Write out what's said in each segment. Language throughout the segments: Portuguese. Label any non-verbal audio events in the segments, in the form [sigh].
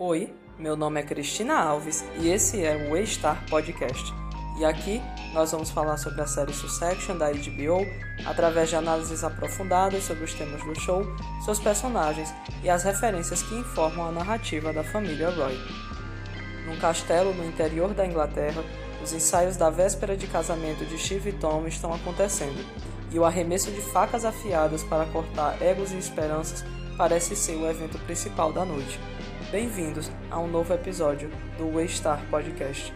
Oi, meu nome é Cristina Alves e esse é o A-Star Podcast. E aqui nós vamos falar sobre a série Succession da HBO através de análises aprofundadas sobre os temas do show, seus personagens e as referências que informam a narrativa da família Roy. Num castelo no interior da Inglaterra, os ensaios da véspera de casamento de Steve e Tom estão acontecendo, e o arremesso de facas afiadas para cortar egos e esperanças parece ser o evento principal da noite. Bem-vindos a um novo episódio do Waystar Podcast.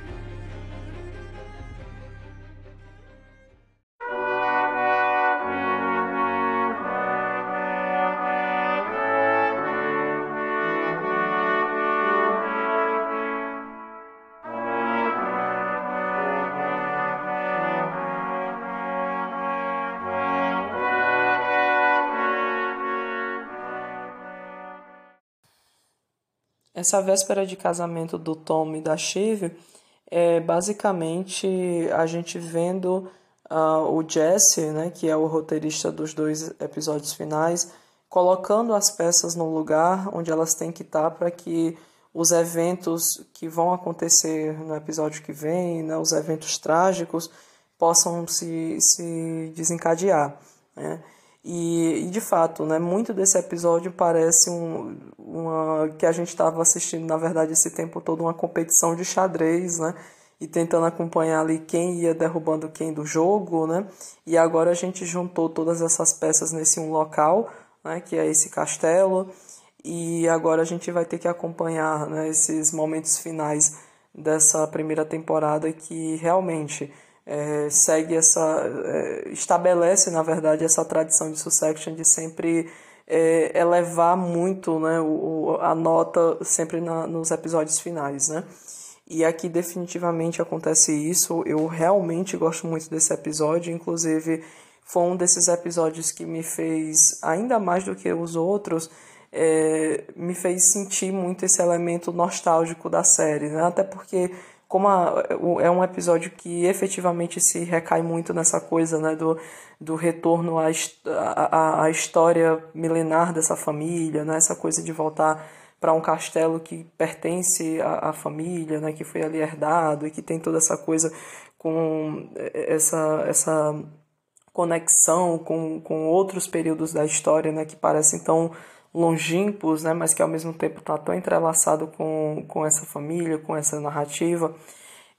Essa véspera de casamento do Tom e da Shiv é basicamente a gente vendo uh, o Jesse, né, que é o roteirista dos dois episódios finais, colocando as peças no lugar onde elas têm que estar para que os eventos que vão acontecer no episódio que vem, né, os eventos trágicos, possam se, se desencadear. Né? E, e, de fato, né, muito desse episódio parece um, uma, que a gente estava assistindo, na verdade, esse tempo todo, uma competição de xadrez, né? E tentando acompanhar ali quem ia derrubando quem do jogo, né? E agora a gente juntou todas essas peças nesse um local, né? Que é esse castelo. E agora a gente vai ter que acompanhar né, esses momentos finais dessa primeira temporada que realmente é, segue essa é, estabelece na verdade essa tradição de Succession de sempre é, elevar muito né, o, a nota sempre na, nos episódios finais, né? E aqui definitivamente acontece isso. Eu realmente gosto muito desse episódio, inclusive foi um desses episódios que me fez ainda mais do que os outros. É, me fez sentir muito esse elemento nostálgico da série, né? até porque como a, é um episódio que efetivamente se recai muito nessa coisa né, do, do retorno à, à, à história milenar dessa família, né, essa coisa de voltar para um castelo que pertence à, à, família, né, que foi ali herdado e que tem toda essa coisa com essa, essa conexão com, com outros períodos da história né, que parecem tão longínquos, né, mas que ao mesmo tempo está tão entrelaçado com, com essa família, com essa narrativa.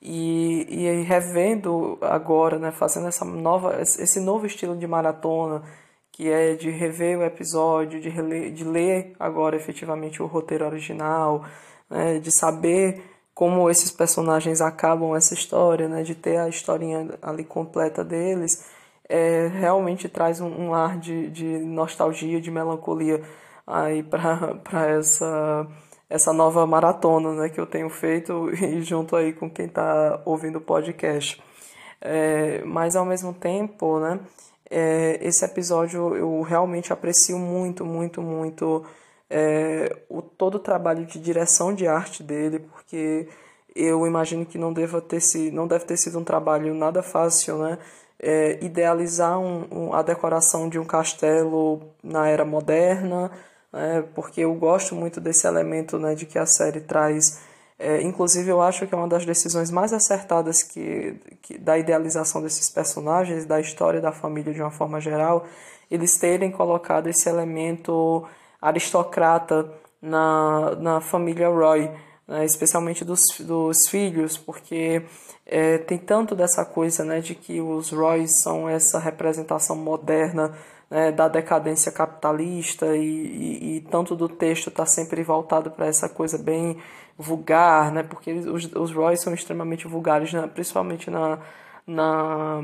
E, e revendo agora, né, fazendo essa nova, esse novo estilo de maratona, que é de rever o episódio, de, de ler agora efetivamente o roteiro original, né, de saber como esses personagens acabam essa história, né, de ter a historinha ali completa deles, é, realmente traz um, um ar de, de nostalgia, de melancolia aí para [laughs] essa essa nova maratona né, que eu tenho feito e junto aí com quem está ouvindo o podcast. É, mas ao mesmo tempo, né, é, esse episódio eu realmente aprecio muito, muito, muito é, o, todo o trabalho de direção de arte dele, porque eu imagino que não, deva ter se, não deve ter sido um trabalho nada fácil, né? É, idealizar um, um, a decoração de um castelo na era moderna, né, porque eu gosto muito desse elemento né, de que a série traz. É, inclusive, eu acho que é uma das decisões mais acertadas que, que, da idealização desses personagens, da história da família de uma forma geral, eles terem colocado esse elemento aristocrata na, na família Roy, né, especialmente dos, dos filhos, porque é, tem tanto dessa coisa né, de que os Roys são essa representação moderna né, da decadência capitalista e, e, e, tanto do texto está sempre voltado para essa coisa bem vulgar, né, porque os, os Roys são extremamente vulgares, né, principalmente na, na,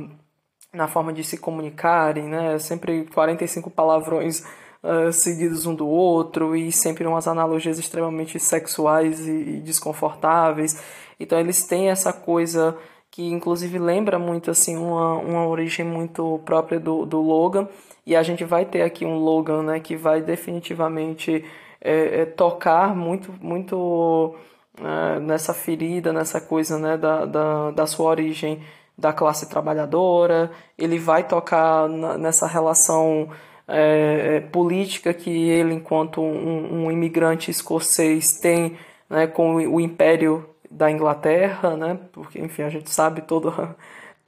na forma de se comunicarem, né, sempre 45 palavrões uh, seguidos um do outro e sempre umas analogias extremamente sexuais e, e desconfortáveis. Então eles têm essa coisa que inclusive lembra muito assim uma, uma origem muito própria do, do Logan e a gente vai ter aqui um Logan né, que vai definitivamente é, é, tocar muito, muito é, nessa ferida, nessa coisa né, da, da, da sua origem da classe trabalhadora, ele vai tocar na, nessa relação é, é política que ele, enquanto um, um imigrante escocês, tem né, com o Império da Inglaterra, né, porque enfim a gente sabe todo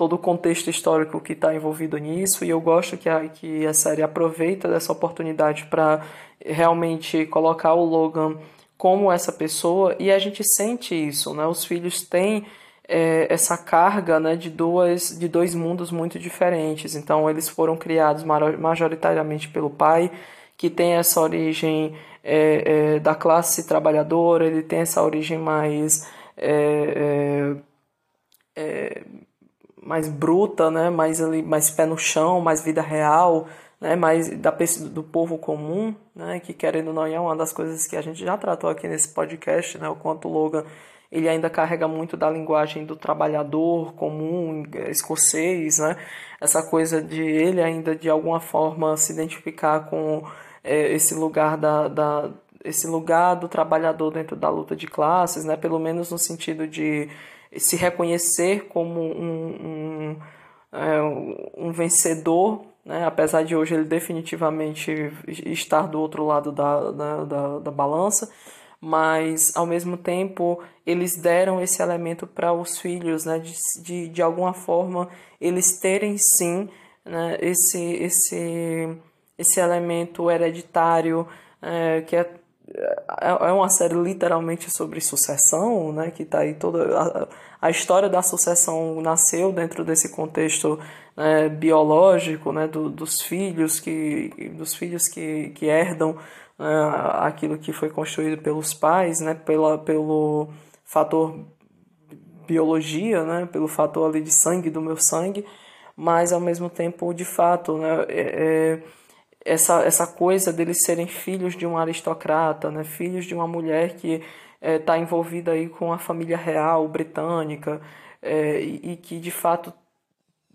todo o contexto histórico que está envolvido nisso e eu gosto que a, que a série aproveita dessa oportunidade para realmente colocar o Logan como essa pessoa e a gente sente isso, né? Os filhos têm é, essa carga né, de, duas, de dois mundos muito diferentes. Então, eles foram criados majoritariamente pelo pai, que tem essa origem é, é, da classe trabalhadora, ele tem essa origem mais. É, é, é, mais bruta, né? mais, ali, mais pé no chão, mais vida real, né? mais da, do povo comum, né? que querendo ou não é uma das coisas que a gente já tratou aqui nesse podcast, né? o quanto o Logan ele ainda carrega muito da linguagem do trabalhador comum, escocês, né? Essa coisa de ele ainda de alguma forma se identificar com é, esse lugar da, da, esse lugar do trabalhador dentro da luta de classes, né? Pelo menos no sentido de se reconhecer como um, um, é, um vencedor, né? apesar de hoje ele definitivamente estar do outro lado da, da, da, da balança, mas ao mesmo tempo eles deram esse elemento para os filhos, né, de, de, de alguma forma eles terem sim né, esse, esse, esse elemento hereditário é, que é, é, é uma série literalmente sobre sucessão, né, que está aí toda a, a, história da sucessão nasceu dentro desse contexto né, biológico, né, do, dos filhos que dos filhos que, que herdam né, aquilo que foi construído pelos pais, né, pela, pelo fator biologia, né, pelo fator ali de sangue do meu sangue, mas ao mesmo tempo, de fato, né, é, é, essa, essa coisa deles serem filhos de um aristocrata, né, filhos de uma mulher que está é, envolvida aí com a família real britânica é, e, e que de fato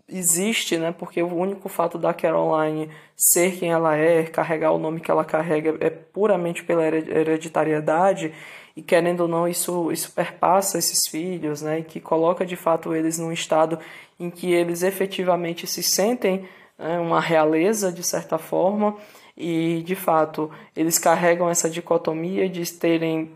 existe, né? Porque o único fato da Caroline ser quem ela é, carregar o nome que ela carrega, é puramente pela hereditariedade e querendo ou não isso isso perpassa esses filhos, né? E que coloca de fato eles num estado em que eles efetivamente se sentem uma realeza de certa forma e de fato eles carregam essa dicotomia de terem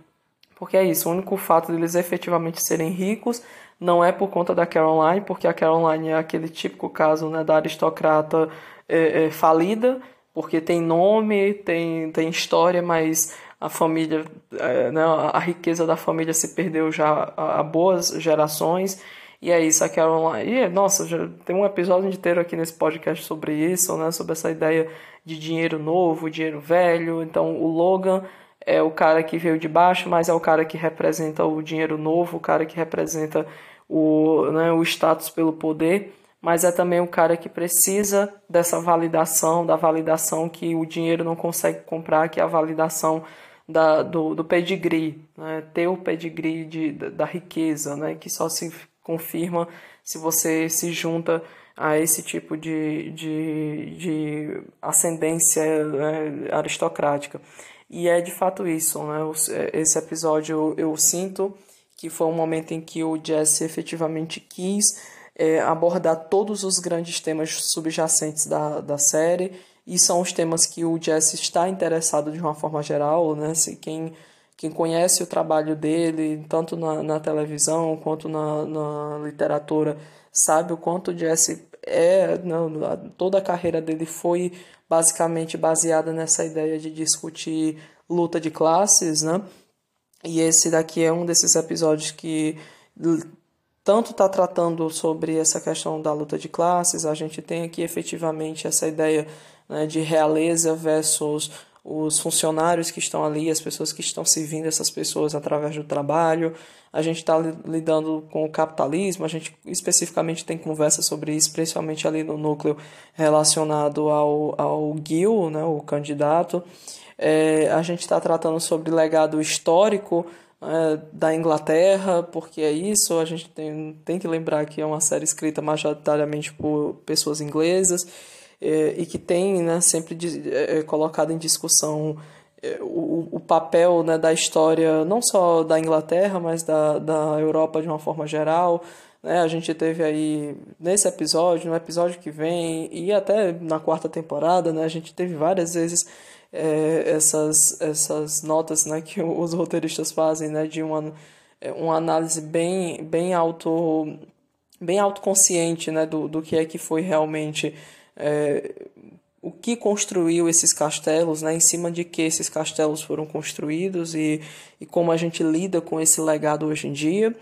porque é isso, o único fato deles efetivamente serem ricos não é por conta da Caroline, porque a Caroline é aquele típico caso né, da aristocrata é, é, falida, porque tem nome, tem, tem história, mas a família, é, né, a riqueza da família se perdeu já há boas gerações. E é isso, a Caroline. E, nossa, já tem um episódio inteiro aqui nesse podcast sobre isso, né? Sobre essa ideia de dinheiro novo, dinheiro velho. Então, o Logan é o cara que veio de baixo, mas é o cara que representa o dinheiro novo, o cara que representa o, né, o status pelo poder, mas é também o cara que precisa dessa validação, da validação que o dinheiro não consegue comprar, que é a validação da, do, do pedigree, né? ter o pedigree de, da riqueza, né? que só se confirma se você se junta a esse tipo de, de, de ascendência né, aristocrática. E é de fato isso, né? Esse episódio eu, eu sinto que foi um momento em que o Jesse efetivamente quis é, abordar todos os grandes temas subjacentes da, da série, e são os temas que o Jesse está interessado de uma forma geral, né? Se quem, quem conhece o trabalho dele, tanto na, na televisão quanto na, na literatura, sabe o quanto Jesse é, não, toda a carreira dele foi basicamente baseada nessa ideia de discutir luta de classes, né? E esse daqui é um desses episódios que tanto está tratando sobre essa questão da luta de classes, a gente tem aqui efetivamente essa ideia né, de realeza versus os funcionários que estão ali, as pessoas que estão servindo essas pessoas através do trabalho. A gente está lidando com o capitalismo, a gente especificamente tem conversa sobre isso, principalmente ali no núcleo relacionado ao, ao Gil, né, o candidato. É, a gente está tratando sobre legado histórico é, da Inglaterra, porque é isso, a gente tem, tem que lembrar que é uma série escrita majoritariamente por pessoas inglesas é, e que tem né, sempre de, é, é, colocado em discussão o, o papel né, da história, não só da Inglaterra, mas da, da Europa de uma forma geral. Né? A gente teve aí nesse episódio, no episódio que vem e até na quarta temporada, né, a gente teve várias vezes é, essas, essas notas né, que [laughs] os roteiristas fazem né, de uma, uma análise bem, bem, auto, bem autoconsciente né, do, do que é que foi realmente é, o que construiu esses castelos, né, em cima de que esses castelos foram construídos e, e como a gente lida com esse legado hoje em dia.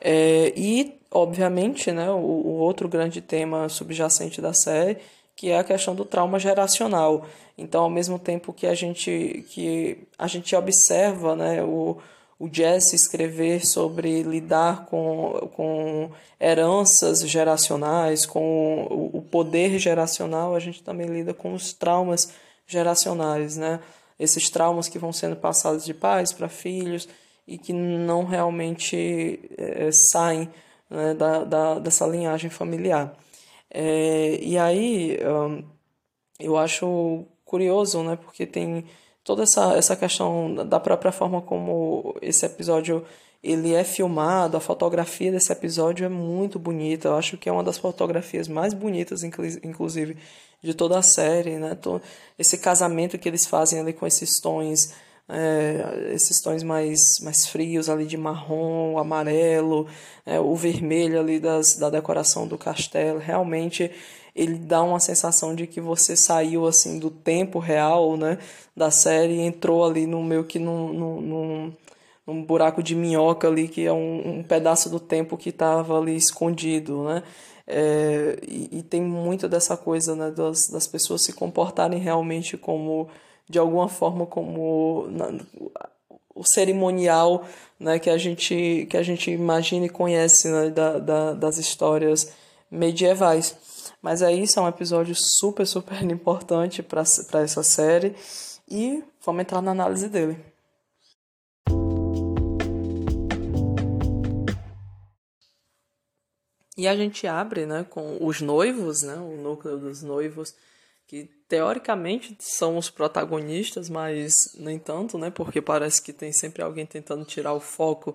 É, e, obviamente, né, o, o, outro grande tema subjacente da série, que é a questão do trauma geracional. Então, ao mesmo tempo que a gente, que a gente observa né, o, o Jesse escrever sobre lidar com, com heranças geracionais, com o, o poder geracional, a gente também lida com os traumas geracionais, né? Esses traumas que vão sendo passados de pais para filhos e que não realmente é, saem né, da, da, dessa linhagem familiar. É, e aí um, eu acho curioso, né, porque tem toda essa, essa questão da própria forma como esse episódio ele é filmado, a fotografia desse episódio é muito bonita. Eu acho que é uma das fotografias mais bonitas, inclusive, de toda a série, né? Esse casamento que eles fazem ali com esses tons é, esses tons mais, mais frios ali de marrom, amarelo, é, o vermelho ali das, da decoração do castelo, realmente ele dá uma sensação de que você saiu assim do tempo real, né, da série e entrou ali no meio que num, num, num, buraco de minhoca ali que é um, um pedaço do tempo que estava ali escondido, né, é, e, e, tem muito dessa coisa né, das, das pessoas se comportarem realmente como de alguma forma como na, o cerimonial né, que, a gente, que a gente imagina e conhece né, da, da, das histórias medievais. Mas aí isso é um episódio super, super [laughs] importante para essa série e vamos entrar na análise dele. E a gente abre né, com os noivos, né, o núcleo dos noivos, que teoricamente são os protagonistas, mas nem tanto, né? Porque parece que tem sempre alguém tentando tirar o foco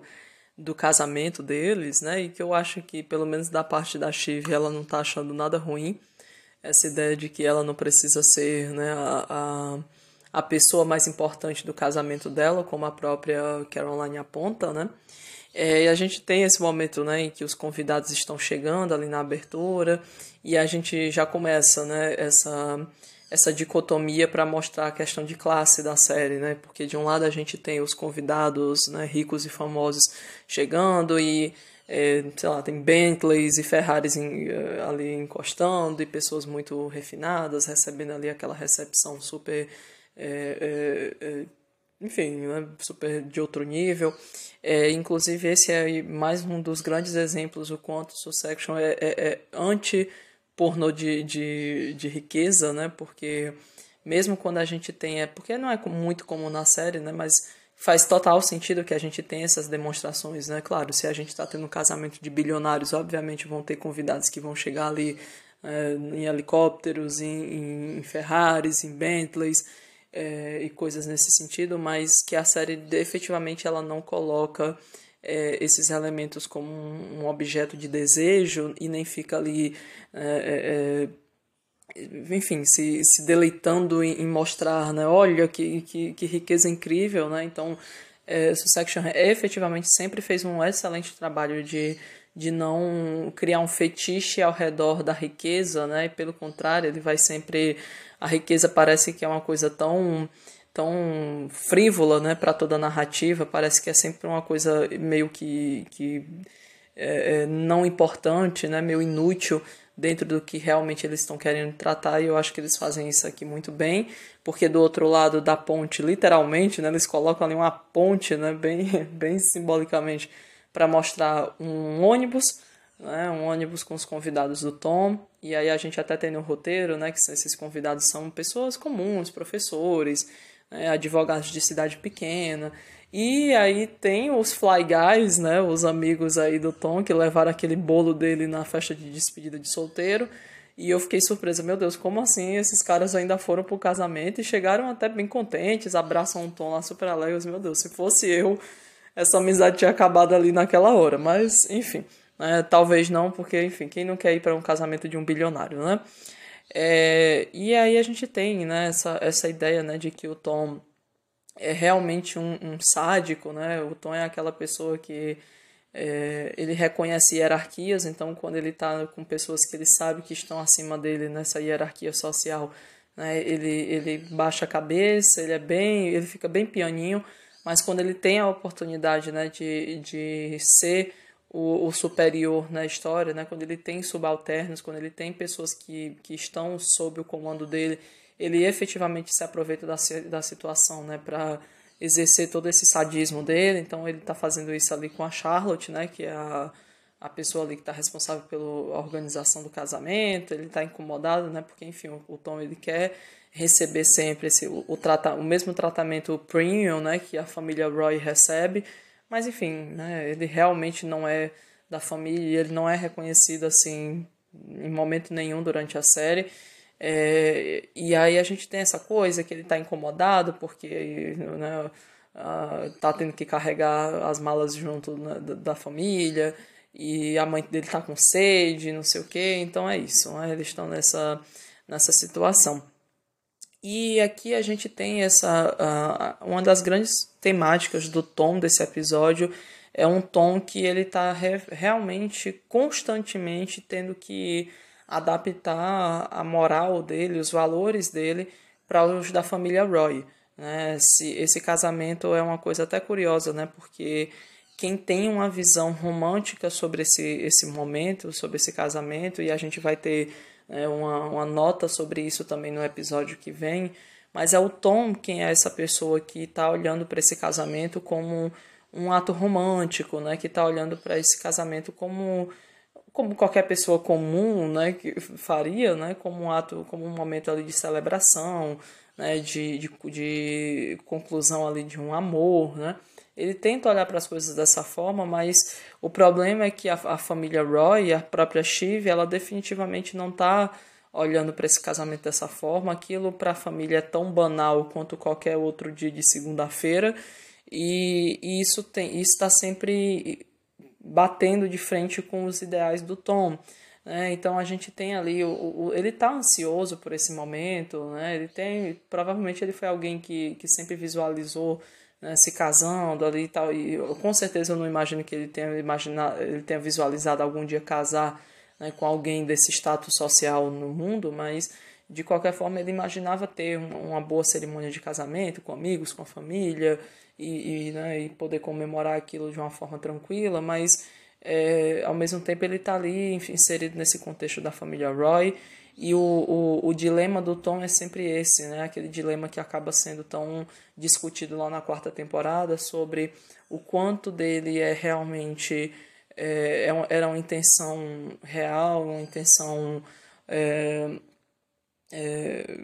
do casamento deles, né? E que eu acho que, pelo menos da parte da Shiv, ela não tá achando nada ruim. Essa ideia de que ela não precisa ser né, a, a, a pessoa mais importante do casamento dela, como a própria Caroline aponta, né? É, e a gente tem esse momento né, em que os convidados estão chegando ali na abertura e a gente já começa né, essa, essa dicotomia para mostrar a questão de classe da série, né? Porque de um lado a gente tem os convidados né, ricos e famosos chegando e é, sei lá, tem Bentleys e Ferraris em, eh, ali encostando e pessoas muito refinadas recebendo ali aquela recepção super é, é, enfim, né, super de outro nível. É, inclusive, esse é mais um dos grandes exemplos do quanto o Succession é, é, é anti-pornô de, de, de riqueza, né? Porque mesmo quando a gente tem... É, porque não é muito como na série, né? Mas faz total sentido que a gente tenha essas demonstrações, né? Claro, se a gente está tendo um casamento de bilionários, obviamente vão ter convidados que vão chegar ali é, em helicópteros, em, em Ferraris, em Bentleys é, e coisas nesse sentido, mas que a série efetivamente ela não coloca é, esses elementos como um, objeto de desejo e nem fica ali, é, é, é enfim, se, se deleitando em, em, mostrar, né, olha que, que, que riqueza incrível, né, então é, Succession efetivamente sempre fez um excelente trabalho de de não criar um fetiche ao redor da riqueza, né? E pelo contrário, ele vai sempre a riqueza parece que é uma coisa tão tão frívola, né, para toda a narrativa, parece que é sempre uma coisa meio que, que é, é, não importante, né, meio inútil dentro do que realmente eles estão querendo tratar, e eu acho que eles fazem isso aqui muito bem, porque do outro lado da ponte, literalmente, né, eles colocam ali uma ponte, né, bem, [laughs] bem simbolicamente, para mostrar um ônibus, né, um ônibus com os convidados do Tom, e aí a gente até tem no roteiro, né, que esses convidados são pessoas comuns, professores, né, advogados de cidade pequena, e aí tem os Fly Guys, né, os amigos aí do Tom, que levaram aquele bolo dele na festa de despedida de solteiro, e eu fiquei surpresa, meu Deus, como assim esses caras ainda foram pro casamento e chegaram até bem contentes, abraçam o Tom lá super alegres, meu Deus, se fosse eu essa amizade tinha acabado ali naquela hora. Mas, enfim, né? talvez não, porque, enfim, quem não quer ir para um casamento de um bilionário, né? É, e aí a gente tem né, essa, essa ideia né, de que o Tom é realmente um, um sádico, né? O Tom é aquela pessoa que é, ele reconhece hierarquias, então quando ele está com pessoas que ele sabe que estão acima dele nessa hierarquia social, né, ele, ele baixa a cabeça, ele é bem, ele fica bem pianinho, mas quando ele tem a oportunidade né, de, de ser o, o superior na história, né, quando ele tem subalternos, quando ele tem pessoas que, que estão sob o comando dele, ele efetivamente se aproveita da, da situação né, para exercer todo esse sadismo dele. Então ele está fazendo isso ali com a Charlotte, né, que é a, a pessoa ali que está responsável pela organização do casamento. Ele está incomodado, né, porque enfim o, o, Tom ele quer receber sempre esse o, o, trata, o mesmo tratamento premium, né, que a família Roy recebe. Mas enfim, né, ele realmente não é da família, ele não é reconhecido assim em momento nenhum durante a série. É, e aí a gente tem essa coisa que ele está incomodado porque né, tá tendo que carregar as malas junto né, da, família e a mãe dele está com sede, não sei o que, então é isso, né, eles estão nessa, nessa situação. E aqui a gente tem essa uh, uma das grandes temáticas do tom desse episódio é um tom que ele está re realmente constantemente tendo que adaptar a moral dele, os valores dele para os da família Roy. Né? Esse, esse casamento é uma coisa até curiosa, né? porque quem tem uma visão romântica sobre esse, esse momento, sobre esse casamento, e a gente vai ter né, uma, uma nota sobre isso também no episódio que vem, mas é o Tom quem é essa pessoa que está olhando para esse casamento como um ato romântico, né? que está olhando para esse casamento como como qualquer pessoa comum, né, que faria, né, como um ato, como um momento ali de celebração, né, de, de, de conclusão ali de um amor, né. Ele tenta olhar para as coisas dessa forma, mas o problema é que a, a família Roy, a própria Shiv, ela definitivamente não está olhando para esse casamento dessa forma. Aquilo para a família é tão banal quanto qualquer outro dia de segunda-feira. E, e isso está sempre batendo de frente com os ideais do Tom. Né? Então a gente tem ali, o, o ele está ansioso por esse momento, né? ele tem, provavelmente ele foi alguém que, que sempre visualizou né, se casando ali e tal, e eu, com certeza eu não imagino que ele tenha, imaginado, ele tenha visualizado algum dia casar né, com alguém desse status social no mundo, mas de qualquer forma ele imaginava ter uma boa cerimônia de casamento com amigos, com a família, e, e, né, e poder comemorar aquilo de uma forma tranquila, mas é, ao mesmo tempo ele está ali enfim, inserido nesse contexto da família Roy e o, o, o, dilema do Tom é sempre esse, né? aquele dilema que acaba sendo tão discutido lá na quarta temporada sobre o quanto dele é realmente é, é era uma intenção real, uma intenção é, é,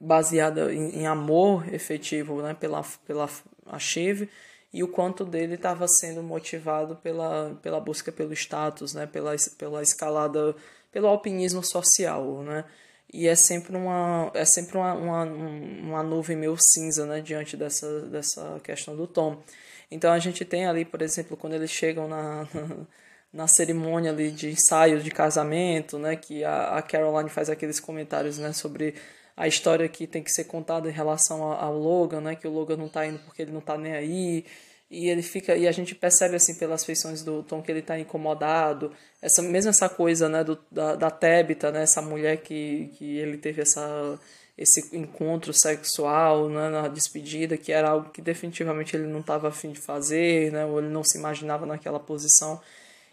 baseada em, em, amor efetivo né? pela, pela a Shiv e o quanto dele estava sendo motivado pela, pela busca pelo status, né, pela, pela escalada, pelo alpinismo social, né, e é sempre uma é sempre uma, uma, uma nuvem meio cinza, né, diante dessa, dessa questão do Tom. Então a gente tem ali, por exemplo, quando eles chegam na, [laughs] na, cerimônia ali de ensaio de casamento, né, que a, a Caroline faz aqueles comentários, né, sobre a história que tem que ser contada em relação ao Logan, né? Que o Logan não tá indo porque ele não tá nem aí. E ele fica e a gente percebe assim pelas feições do Tom que ele tá incomodado. Essa mesmo essa coisa, né, do, da, da Tabitha, né, essa mulher que, que ele teve essa esse encontro sexual né, na despedida, que era algo que definitivamente ele não estava afim de fazer, né, ou ele não se imaginava naquela posição.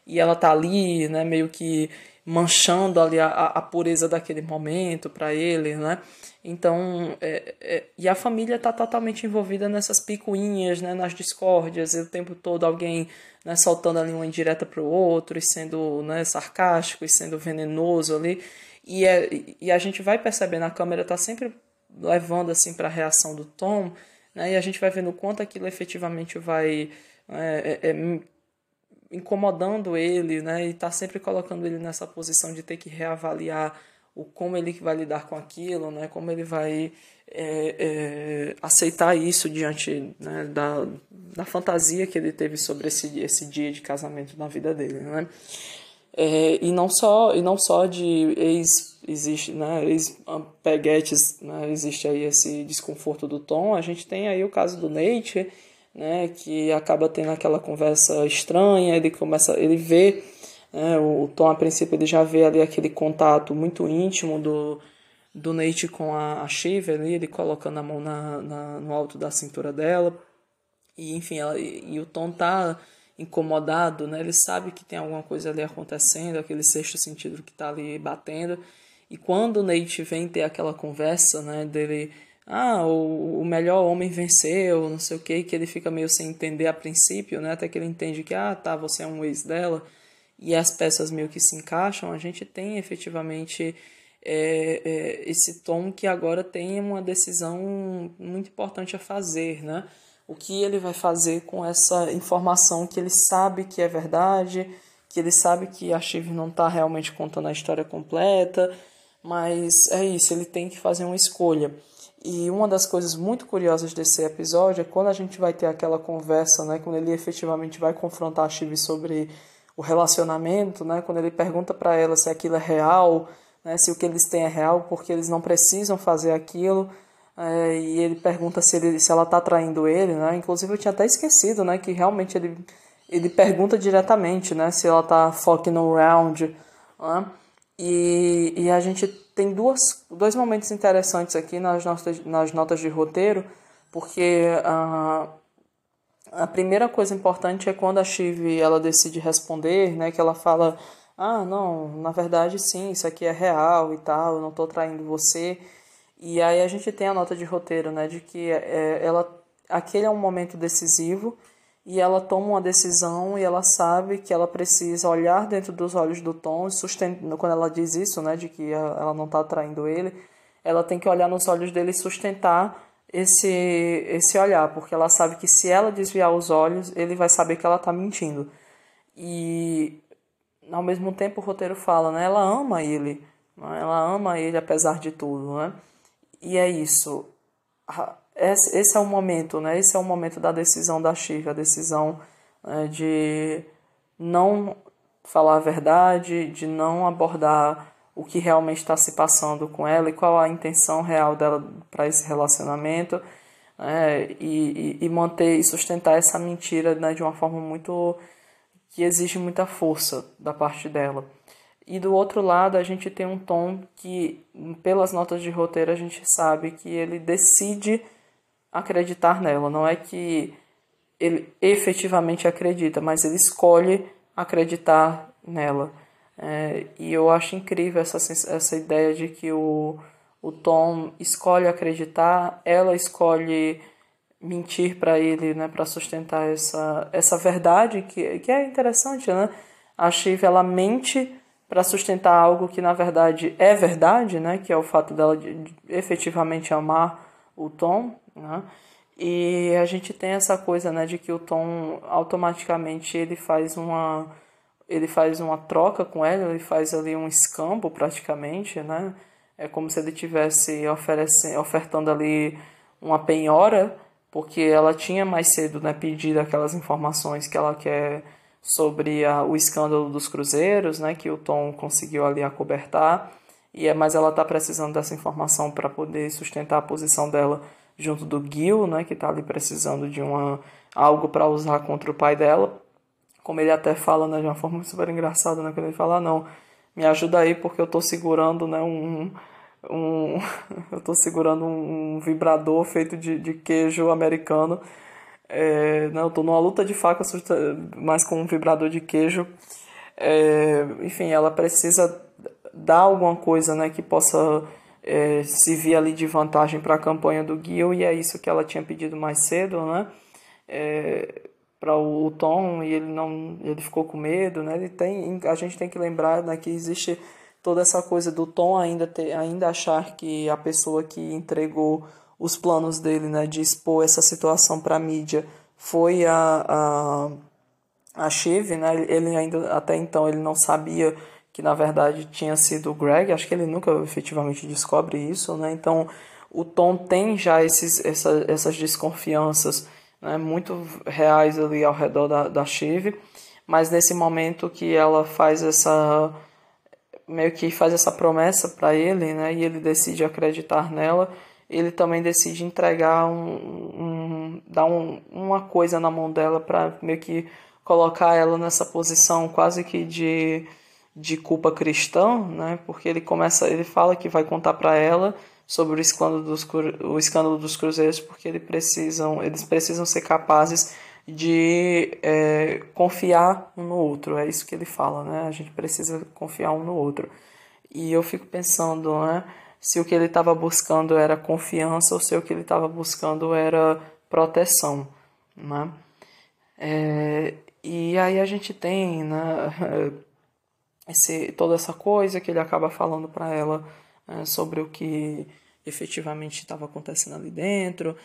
E ela tá ali, né, meio que manchando ali a, a pureza daquele momento para ele, né? Então, é, é, e a família está totalmente envolvida nessas picuinhas, né, nas discórdias, e o tempo todo alguém né, soltando ali uma indireta para o outro, e sendo né, sarcástico, e sendo venenoso ali. E, é, e a gente vai percebendo, a câmera está sempre levando assim para a reação do Tom, né, e a gente vai vendo o quanto aquilo efetivamente vai é, é, é incomodando ele, né? E está sempre colocando ele nessa posição de ter que reavaliar o como ele vai lidar com aquilo, né? Como ele vai é, é, aceitar isso diante né, da, da fantasia que ele teve sobre esse, esse dia de casamento na vida dele, né? É, e não só e não só de ex existe né ex peguetes né, existe aí esse desconforto do Tom. A gente tem aí o caso do Nate né que acaba tendo aquela conversa estranha ele começa ele vê né, o, Tom a princípio ele já vê ali aquele contato muito íntimo do do Nate com a, a Shiv ali ele colocando a mão na, na, no alto da cintura dela. E enfim ela, e, e o Tom tá incomodado, né? Ele sabe que tem alguma coisa ali acontecendo, aquele sexto sentido que está ali batendo. E quando o Nate vem ter aquela conversa, né, dele, ah, o, o melhor homem venceu, não sei o que, que ele fica meio sem entender a princípio, né, até que ele entende que, ah, tá, você é um ex dela, e as peças meio que se encaixam, a gente tem efetivamente é, é, esse tom que agora tem uma decisão muito importante a fazer, né, o que ele vai fazer com essa informação que ele sabe que é verdade, que ele sabe que a Shiv não está realmente contando a história completa, mas é isso, ele tem que fazer uma escolha. E uma das coisas muito curiosas desse episódio é quando a gente vai ter aquela conversa, né, quando ele efetivamente vai confrontar a Shiv sobre o relacionamento, né, quando ele pergunta para ela se aquilo é real, né, se o que eles têm é real, porque eles não precisam fazer aquilo. É, e ele pergunta se, ele, se ela está traindo ele, né? Inclusive eu tinha até esquecido, né? Que realmente ele, ele pergunta diretamente, né? Se ela está fucking around, né? E, e a gente tem duas, dois momentos interessantes aqui nas notas, nas notas de roteiro, porque a, a primeira coisa importante é quando a Shiv ela decide responder, né? Que ela fala, ah, não, na verdade sim, isso aqui é real e tal, eu não estou traindo você. E aí a gente tem a nota de roteiro, né, de que é, ela, aquele é um momento decisivo e ela toma uma decisão e ela sabe que ela precisa olhar dentro dos olhos do Tom, sustentar, quando ela diz isso, né, de que ela não está atraindo ele, ela tem que olhar nos olhos dele e sustentar esse, esse olhar, porque ela sabe que se ela desviar os olhos, ele vai saber que ela está mentindo. E ao mesmo tempo o roteiro fala, né, ela ama ele, né, ela ama ele apesar de tudo, né? E é isso. Esse é o momento, né? Esse é o momento da decisão da Chica, a decisão né, de não falar a verdade, de não abordar o que realmente está se passando com ela e qual a intenção real dela para esse relacionamento né, e, e, manter e sustentar essa mentira né, de uma forma muito que exige muita força da parte dela. E do outro lado, a gente tem um tom que, pelas notas de roteiro, a gente sabe que ele decide acreditar nela. Não é que ele efetivamente acredita, mas ele escolhe acreditar nela. É, e eu acho incrível essa, essa ideia de que o, o Tom escolhe acreditar, ela escolhe mentir para ele, né, para sustentar essa, essa verdade que, que é interessante, né? A Shiv, ela mente para sustentar algo que na verdade é verdade, né? Que é o fato dela de, de efetivamente amar o Tom, né? E a gente tem essa coisa, né, de que o Tom automaticamente ele faz uma ele faz uma troca com ela, ele faz ali um escambo praticamente, né? É como se ele tivesse oferecendo, ofertando ali uma penhora, porque ela tinha mais cedo, né, pedido aquelas informações que ela quer sobre a, o escândalo dos cruzeiros, né, que o Tom conseguiu ali acobertar, e é, mas ela está precisando dessa informação para poder sustentar a posição dela junto do Gil, né, que está ali precisando de uma algo para usar contra o pai dela. Como ele até fala, né, de uma forma super engraçada, né, quando ele fala, ah, não, me ajuda aí porque eu estou segurando, né, um, um [laughs] eu estou segurando um, vibrador feito de, de queijo americano é, não, eu tô numa luta de faca, mas com um vibrador de queijo. É, enfim, ela precisa dar alguma coisa né, que possa é, se vir ali de vantagem para a campanha do Gil, e é isso que ela tinha pedido mais cedo, né? É, para o, Tom e ele não ele ficou com medo né ele tem a gente tem que lembrar né, que existe toda essa coisa do Tom ainda ter, ainda achar que a pessoa que entregou os planos dele né, de expor essa situação para a mídia foi a, a, a Shiv, né? Ele ainda até então ele não sabia que na verdade tinha sido o Greg, acho que ele nunca efetivamente descobre isso, né? Então o Tom tem já esses, essa, essas desconfianças né, muito reais ali ao redor da, da Shiv, mas nesse momento que ela faz essa meio que faz essa promessa para ele, né, e ele decide acreditar nela, ele também decide entregar um, um dar um, uma coisa na mão dela para meio que colocar ela nessa posição quase que de, de culpa cristã, né, porque ele começa, ele fala que vai contar para ela sobre o escândalo dos o escândalo dos cruzeiros, porque eles precisam eles precisam ser capazes de é, confiar um no outro. É isso que ele fala, né? A gente precisa confiar um no outro. E eu fico pensando, né? Se o que ele estava buscando era confiança ou se o que ele estava buscando era proteção, né? É, e aí a gente tem, né? [laughs] Esse, toda essa coisa que ele acaba falando para ela é, sobre o que efetivamente estava acontecendo ali dentro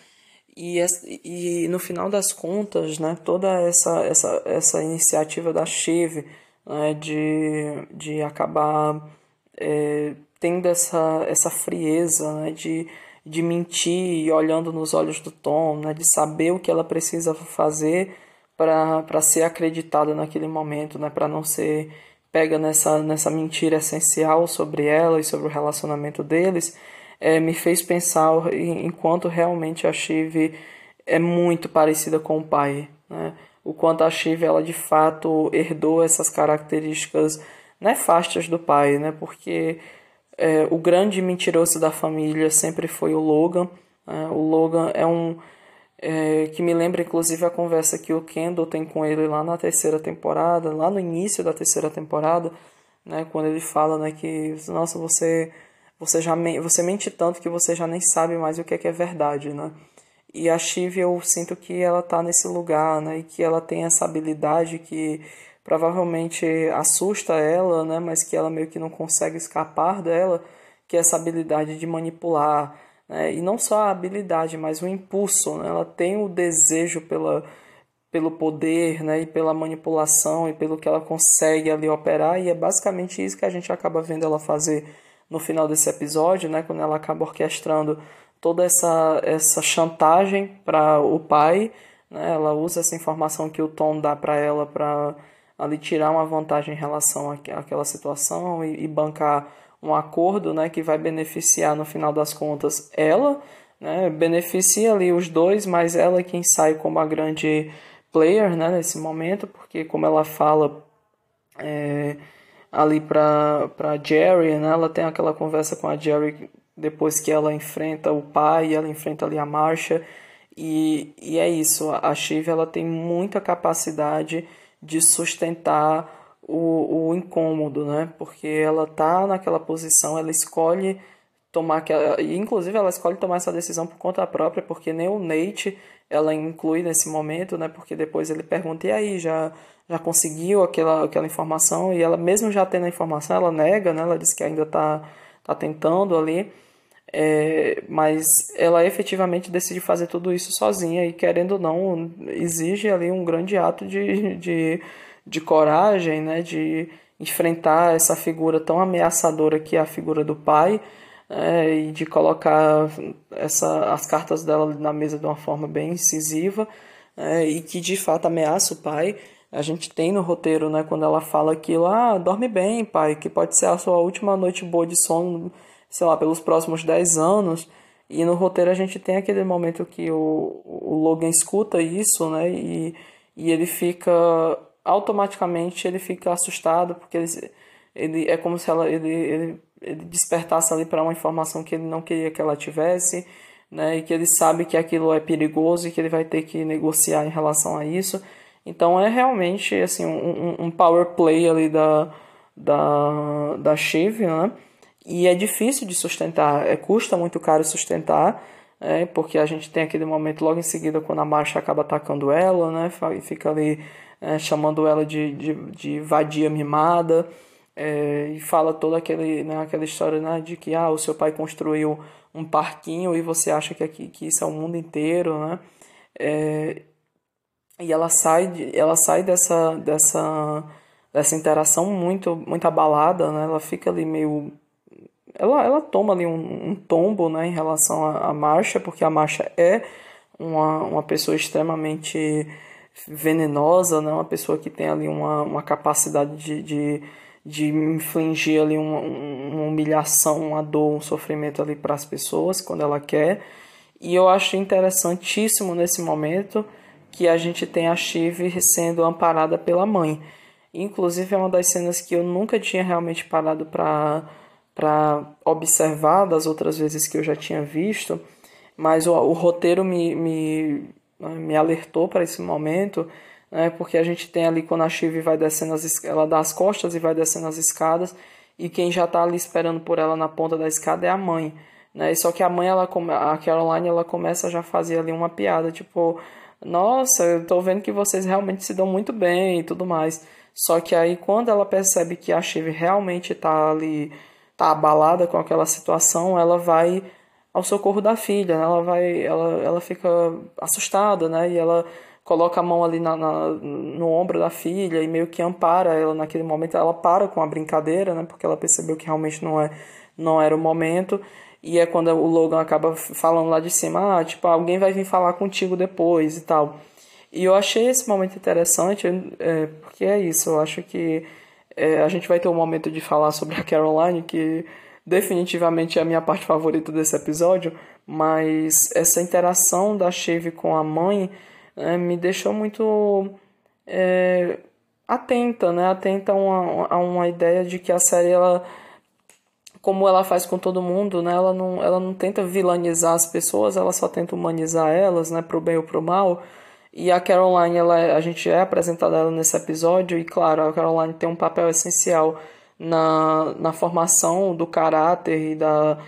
e, e no final das contas, né, toda essa, essa, essa iniciativa da Cheve né, de, de acabar é, tendo essa, essa frieza né, de, de mentir olhando nos olhos do Tom, né, de saber o que ela precisa fazer para ser acreditada naquele momento, né, para não ser pega nessa, nessa mentira essencial sobre ela e sobre o relacionamento deles é, me fez pensar em, quanto realmente a Shiv é muito parecida com o pai, né? O quanto a Shiv ela de fato herdou essas características nefastas do pai, né? Porque é, o grande mentiroso da família sempre foi o Logan. Né? O Logan é um é, que me lembra inclusive a conversa que o Kendall tem com ele lá na terceira temporada, lá no início da terceira temporada, né? Quando ele fala, né, que nossa você você já você mente tanto que você já nem sabe mais o que é, que é verdade, né? E a Shiv eu sinto que ela tá nesse lugar, né? E que ela tem essa habilidade que provavelmente assusta ela, né? Mas que ela meio que não consegue escapar dela, que é essa habilidade de manipular, né? E não só a habilidade, mas o impulso, né? Ela tem o desejo pela pelo poder, né, e pela manipulação e pelo que ela consegue ali operar, e é basicamente isso que a gente acaba vendo ela fazer no final desse episódio, né, quando ela acaba orquestrando toda essa, essa chantagem para o pai, né, ela usa essa informação que o Tom dá para ela para ali tirar uma vantagem em relação àquela situação e, e, bancar um acordo, né, que vai beneficiar no final das contas ela, né, beneficia ali os dois, mas ela é quem sai como a grande player, né, nesse momento, porque como ela fala é, ali para Jerry, né? Ela tem aquela conversa com a Jerry depois que ela enfrenta o pai, ela enfrenta ali a Marcha e, e é isso. A Shiv ela tem muita capacidade de sustentar o, o incômodo, né? Porque ela tá naquela posição, ela escolhe tomar aquela, inclusive ela escolhe tomar essa decisão por conta própria, porque nem o Nate ela inclui nesse momento, né? Porque depois ele pergunta e aí já já conseguiu aquela, aquela informação e ela, mesmo já tendo a informação, ela nega, né? Ela diz que ainda está tá tentando ali, é, mas ela efetivamente decide fazer tudo isso sozinha e, querendo ou não, exige ali um grande ato de, de, de coragem, né? De enfrentar essa figura tão ameaçadora que é a figura do pai, é, e de colocar essa, as cartas dela na mesa de uma forma bem incisiva é, e que de fato ameaça o pai a gente tem no roteiro, né, quando ela fala aquilo, ah, dorme bem, pai, que pode ser a sua última noite boa de sono, sei lá, pelos próximos 10 anos. E no roteiro a gente tem aquele momento que o, o Logan escuta isso, né, e, e ele fica, automaticamente ele fica assustado, porque ele, ele é como se ela, ele, ele, ele despertasse ali para uma informação que ele não queria que ela tivesse, né, e que ele sabe que aquilo é perigoso e que ele vai ter que negociar em relação a isso. Então é realmente assim um, um power play ali da, da, da Shiv, né? E é difícil de sustentar, é, custa muito caro sustentar, é, porque a gente tem aquele momento logo em seguida quando a marcha acaba atacando ela, né? E fica ali é, chamando ela de, de, de vadia mimada. É, e fala toda aquele, né, aquela história né, de que ah, o seu pai construiu um parquinho e você acha que, aqui, que isso é o mundo inteiro, né? É, e ela sai, ela sai dessa, dessa, dessa interação muito, muito abalada, né? Ela fica ali meio... Ela, ela toma ali um, um tombo, né, em relação à, à Marcha, porque a Marcha é uma, uma pessoa extremamente venenosa, né? Uma pessoa que tem ali uma, uma capacidade de, de, de infligir ali uma, uma humilhação, uma dor, um sofrimento ali para as pessoas quando ela quer. E eu acho interessantíssimo nesse momento que a gente tem a Shiv sendo amparada pela mãe. Inclusive é uma das cenas que eu nunca tinha realmente parado para para observar das outras vezes que eu já tinha visto, mas o, o roteiro me, me, me alertou para esse momento, né, porque a gente tem ali quando a Shiv vai descendo as ela dá as costas e vai descendo as escadas, e quem já está ali esperando por ela na ponta da escada é a mãe. Né? Só que a mãe, ela, a Caroline, ela começa já a fazer ali uma piada, tipo, nossa, eu tô vendo que vocês realmente se dão muito bem e tudo mais. Só que aí quando ela percebe que a Shiv realmente tá ali, tá abalada com aquela situação, ela vai ao socorro da filha, né? ela vai, ela, ela fica assustada, né? E ela coloca a mão ali na, na, no ombro da filha e meio que ampara ela naquele momento. Ela para com a brincadeira, né? Porque ela percebeu que realmente não é, não era o momento. E é quando o Logan acaba falando lá de cima, ah, tipo, alguém vai vir falar contigo depois e tal. E eu achei esse momento interessante, é, porque é isso, eu acho que é, a gente vai ter um momento de falar sobre a Caroline, que definitivamente é a minha parte favorita desse episódio, mas essa interação da Shave com a mãe é, me deixou muito é, atenta, né? Atenta a uma, a uma ideia de que a série ela como ela faz com todo mundo, né? Ela não, ela não tenta vilanizar as pessoas, ela só tenta humanizar elas, né? Pro bem ou pro mal. E a Caroline, ela, é, a gente é apresentada nesse episódio, e claro, a Caroline tem um papel essencial na, na formação do caráter e da.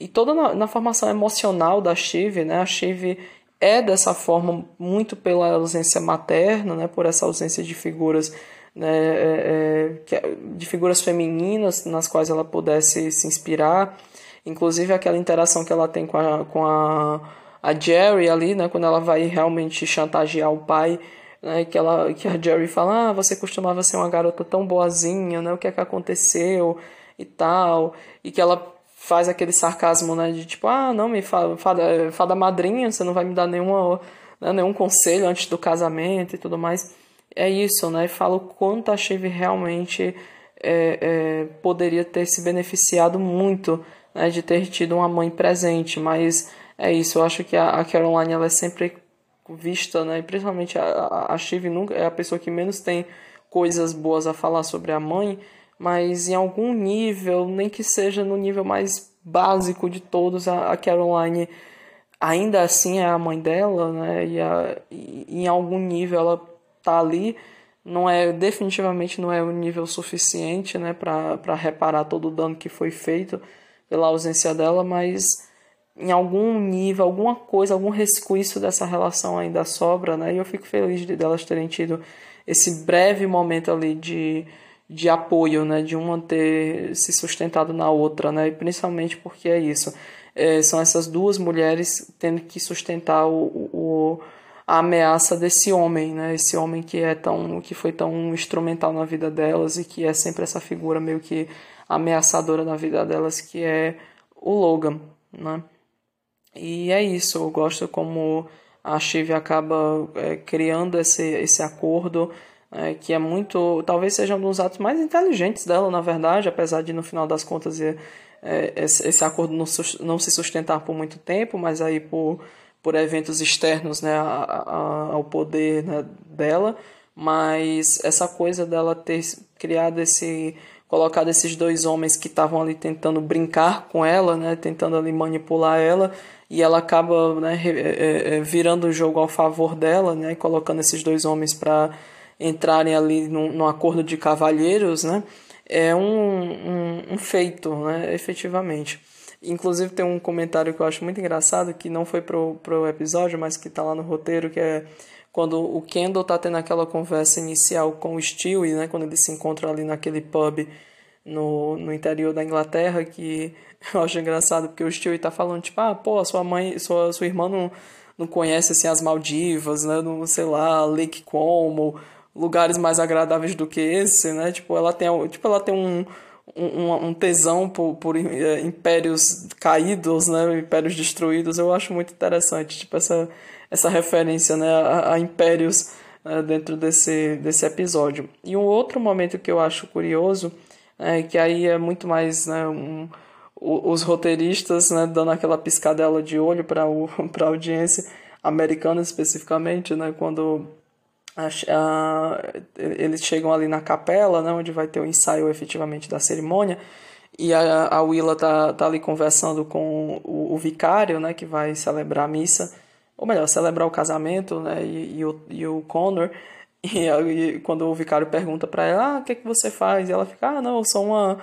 E toda na, na formação emocional da Shiv, né? A Shiv é dessa forma muito pela ausência materna, né? Por essa ausência de figuras né, é, é de figuras femininas nas quais ela pudesse se inspirar. Inclusive aquela interação que ela tem com a, com a, a Jerry ali, né, quando ela vai realmente chantagear o pai, né, que, ela, que a Jerry fala, ah, você costumava ser uma garota tão boazinha, né, o que é que aconteceu e tal, e que ela faz aquele sarcasmo, né, de tipo, ah, não, me fada, fada, fada madrinha, você não vai me dar nenhuma, né, nenhum conselho antes do casamento e tudo mais é isso, né? Fala o quanto a Shiv realmente é, é, poderia ter se beneficiado muito né, de ter tido uma mãe presente, mas é isso, eu acho que a, a Caroline ela é sempre vista, né? Principalmente a, a Shiv nunca é a pessoa que menos tem coisas boas a falar sobre a mãe, mas em algum nível, nem que seja no nível mais básico de todos, a, a Caroline ainda assim é a mãe dela, né? E, a, e em algum nível ela tá ali não é definitivamente não é o nível suficiente né para reparar todo o dano que foi feito pela ausência dela mas em algum nível alguma coisa algum resquício dessa relação ainda sobra né e eu fico feliz de delas terem tido esse breve momento ali de de apoio né de uma ter se sustentado na outra né e principalmente porque é isso é, são essas duas mulheres tendo que sustentar o, o a ameaça desse homem, né? Esse homem que é tão que foi tão instrumental na vida delas e que é sempre essa figura meio que ameaçadora na vida delas, que é o Logan, né? E é isso, eu gosto como a Shiv acaba é, criando esse, esse acordo, é, que é muito. talvez seja um dos atos mais inteligentes dela, na verdade, apesar de no final das contas é, esse, esse acordo não, não se sustentar por muito tempo, mas aí por por eventos externos né, ao poder né, dela, mas essa coisa dela ter criado esse colocado esses dois homens que estavam ali tentando brincar com ela, né, tentando ali manipular ela, e ela acaba né, é, é, virando o jogo ao favor dela, né, colocando esses dois homens para entrarem ali num, num, acordo de cavalheiros, né, é um, um, um feito, né, efetivamente. Inclusive tem um comentário que eu acho muito engraçado, que não foi pro, pro episódio, mas que tá lá no roteiro, que é quando o Kendall tá tendo aquela conversa inicial com o Stewie, né, quando eles se encontram ali naquele pub no, no interior da Inglaterra, que [laughs] eu acho engraçado, porque o Stewie tá falando, tipo, ah, pô, sua mãe, sua, sua irmã não, não conhece, assim, as Maldivas, né, no, sei lá, Lake Como, lugares mais agradáveis do que esse, né, tipo, ela tem, tipo, ela tem um um, um tesão por, por é, impérios caídos, né, impérios destruídos, eu acho muito interessante, tipo essa, essa referência, né, a, a impérios uh, dentro desse, desse episódio. E um outro momento que eu acho curioso, é que aí é muito mais né, um, os roteiristas né, dando aquela piscadela de olho para [laughs] a audiência americana especificamente, né, quando a, a, eles chegam ali na capela, né, onde vai ter o ensaio efetivamente da cerimônia, e a, a Willa tá, tá ali conversando com o, o vicário, né, que vai celebrar a missa, ou melhor, celebrar o casamento, né, e, e, o, e o Connor, [laughs] e, aí, quando o vicário pergunta para ela, ah, o que, que você faz? E ela fica, ah, não, eu sou uma,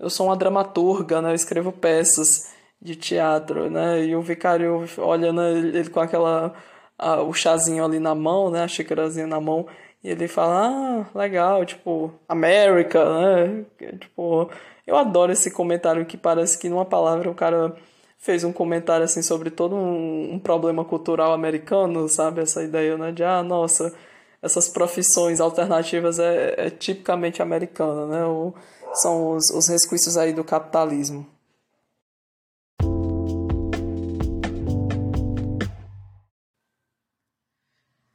eu sou uma dramaturga, né, eu escrevo peças de teatro, né, e o vicário olha, né, ele, com aquela, a, o chazinho ali na mão, né, a xícarazinha na mão, e ele fala, ah, legal, tipo, América, né, tipo eu adoro esse comentário que parece que numa palavra o cara fez um comentário assim sobre todo um, um problema cultural americano, sabe? Essa ideia, né? De, ah, nossa, essas profissões alternativas é, é tipicamente americana, né? Ou são os, os resquícios aí do capitalismo.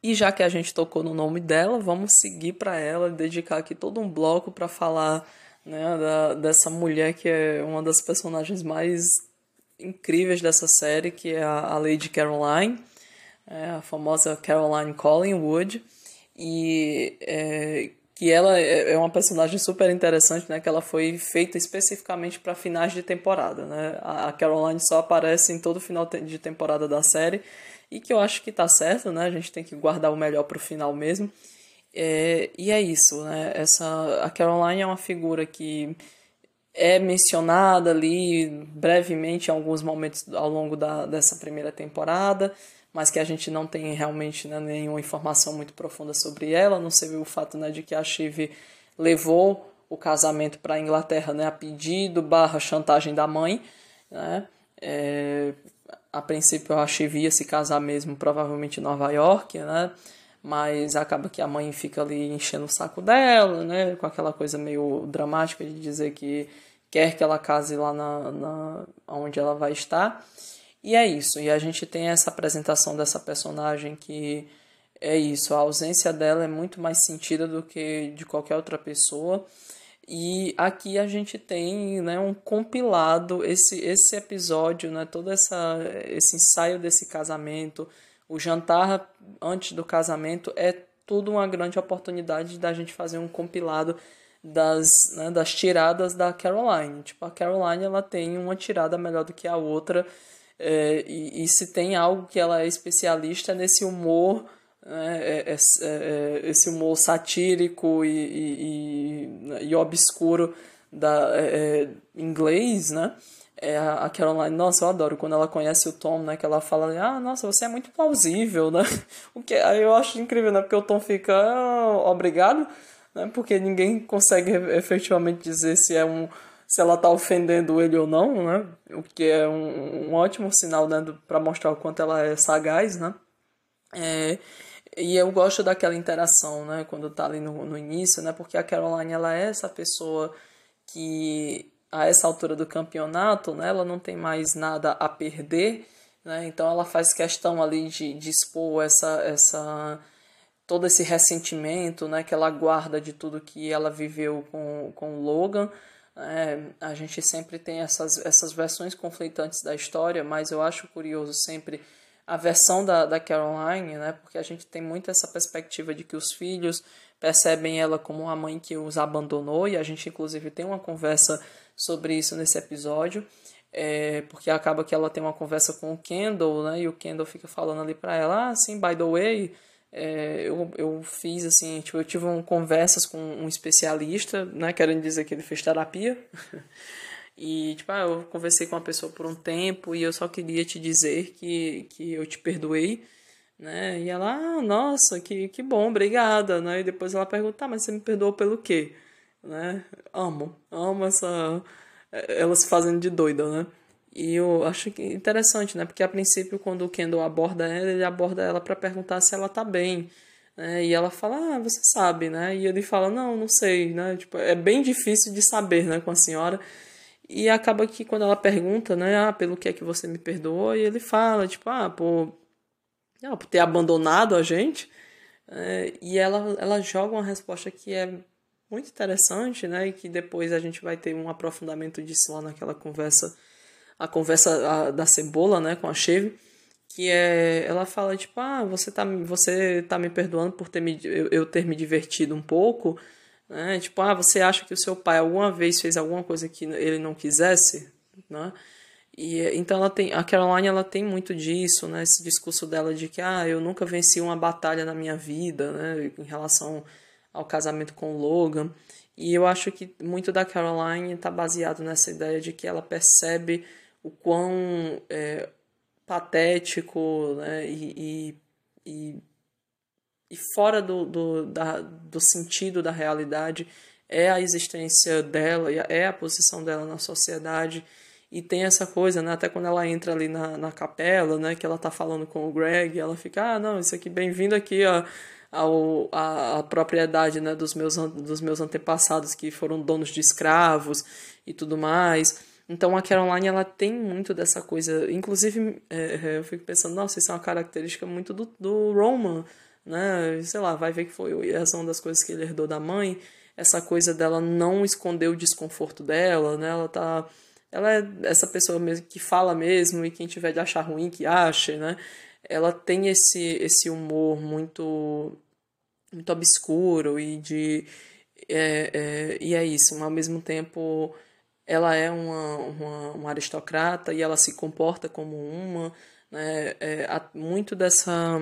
E já que a gente tocou no nome dela, vamos seguir para ela, dedicar aqui todo um bloco para falar né, da, dessa mulher que é uma das personagens mais incríveis dessa série, que é a, a Lady Caroline, é, a famosa Caroline Collingwood, e é, que ela é, é uma personagem super interessante, né, que ela foi feita especificamente para finais de temporada, né, a Caroline só aparece em todo final de temporada da série, e que eu acho que tá certo, né, a gente tem que guardar o melhor para o final mesmo, é, e é isso, né? Essa, a Caroline é uma figura que é mencionada ali brevemente em alguns momentos ao longo da, dessa primeira temporada, mas que a gente não tem realmente né, nenhuma informação muito profunda sobre ela, não sei o fato né, de que a Shiv levou o casamento para a Inglaterra né, a pedido barra chantagem da mãe, né? É, a princípio a Shiv ia se casar mesmo provavelmente em Nova York, né? mas acaba que a mãe fica ali enchendo o saco dela, né, com aquela coisa meio dramática de dizer que quer que ela case lá na, na onde ela vai estar. E é isso, e a gente tem essa apresentação dessa personagem que é isso, a ausência dela é muito mais sentida do que de qualquer outra pessoa. E aqui a gente tem né, um compilado, esse, esse episódio, né, todo essa, esse ensaio desse casamento, o jantar antes do casamento é tudo uma grande oportunidade da gente fazer um compilado das, né, das tiradas da Caroline. Tipo, a Caroline ela tem uma tirada melhor do que a outra. É, e, e, se tem algo que ela é especialista é nesse humor, né, é, é, é, esse humor satírico e, e, e, obscuro da, é, é, inglês, né? é a Caroline, nossa, eu adoro quando ela conhece o Tom, né? Que ela fala, ah, nossa, você é muito plausível, [laughs] né? O que aí eu acho incrível, né? Porque o Tom fica, ah, obrigado, né? Porque ninguém consegue efetivamente dizer se é um se ela tá ofendendo ele ou não, né? O que é um, um ótimo sinal, né? para mostrar o quanto ela é sagaz, né? É, e eu gosto daquela interação, né? Quando tá ali no, no início, né? Porque a Caroline, ela é essa pessoa que a essa altura do campeonato, né, ela não tem mais nada a perder, né, então ela faz questão ali de, de expor essa, essa, todo esse ressentimento né, que ela guarda de tudo que ela viveu com, com Logan. É, a gente sempre tem essas, essas versões conflitantes da história, mas eu acho curioso sempre a versão da, da Caroline, né, porque a gente tem muito essa perspectiva de que os filhos percebem ela como uma mãe que os abandonou, e a gente inclusive tem uma conversa sobre isso nesse episódio, é, porque acaba que ela tem uma conversa com o Kendall, né? E o Kendall fica falando ali para ela, ah, sim, by the way, é, eu, eu fiz assim, tipo, eu tive um, conversas com um especialista, né? Querendo dizer que ele fez terapia. [laughs] e, tipo, ah, eu conversei com uma pessoa por um tempo e eu só queria te dizer que, que eu te perdoei, né? E ela, ah, nossa, que, que bom, obrigada, né? E depois ela pergunta, tá, mas você me perdoou pelo quê? né? Amo, amo essa ela se fazendo de doida, né? E eu acho interessante, né? Porque a princípio quando o Kendall aborda ela, ele aborda ela para perguntar se ela tá bem, né? E ela fala: "Ah, você sabe", né? E ele fala: "Não, não sei", né? Tipo, é bem difícil de saber, né, com a senhora. E acaba que quando ela pergunta, né, ah, pelo que é que você me perdoou, e ele fala, tipo, ah, por, ah, por ter abandonado a gente, É, e ela, ela joga uma resposta que é muito interessante, né? E que depois a gente vai ter um aprofundamento disso lá naquela conversa, a conversa a, da cebola, né, com a Cheve, que é, ela fala tipo, ah, você tá, você tá me perdoando por ter me, eu, eu ter me divertido um pouco, né? Tipo, ah, você acha que o seu pai alguma vez fez alguma coisa que ele não quisesse, né? E então ela tem, a Caroline ela tem muito disso, né? Esse discurso dela de que ah, eu nunca venci uma batalha na minha vida, né, em relação ao casamento com o Logan. E eu acho que muito da Caroline está baseado nessa ideia de que ela percebe o quão é, patético né, e, e, e, fora do, do, da, do sentido da realidade é a existência dela, é a posição dela na sociedade e tem essa coisa, né? Até quando ela entra ali na, na capela, né? Que ela tá falando com o Greg, ela fica, ah, não, isso aqui, bem-vindo aqui ó, ao, a, a propriedade, né? Dos meus, dos meus antepassados que foram donos de escravos e tudo mais. Então a Caroline, ela tem muito dessa coisa. Inclusive, é, é, eu fico pensando, nossa, isso é uma característica muito do, do Roman, né? Sei lá, vai ver que foi essa uma das coisas que ele herdou da mãe. Essa coisa dela não esconder o desconforto dela, né? Ela tá ela é essa pessoa mesmo que fala mesmo e quem tiver de achar ruim que ache, né? Ela tem esse esse humor muito muito obscuro e de é, é, e é isso, ao mesmo tempo ela é uma, uma, uma aristocrata e ela se comporta como uma, né? É, muito dessa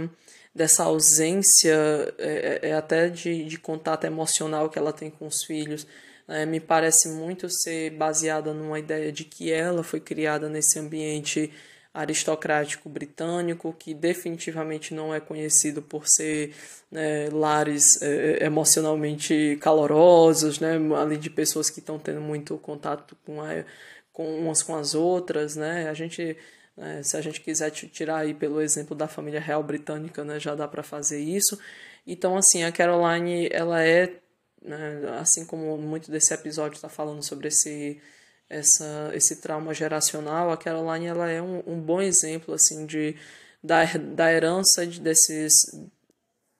dessa ausência é, é, é até de, de contato emocional que ela tem com os filhos é, me parece muito ser baseada numa ideia de que ela foi criada nesse ambiente aristocrático britânico, que definitivamente não é conhecido por ser né, lares é, emocionalmente calorosos, né, além de pessoas que estão tendo muito contato com, a, com umas com as outras. Né, a gente, né, se a gente quiser tirar aí pelo exemplo da família real britânica, né, já dá para fazer isso. Então, assim, a Caroline, ela é né? Assim como muito desse episódio está falando sobre esse, essa, esse trauma geracional, a Caroline ela é um, um bom exemplo assim de da, da herança de, desses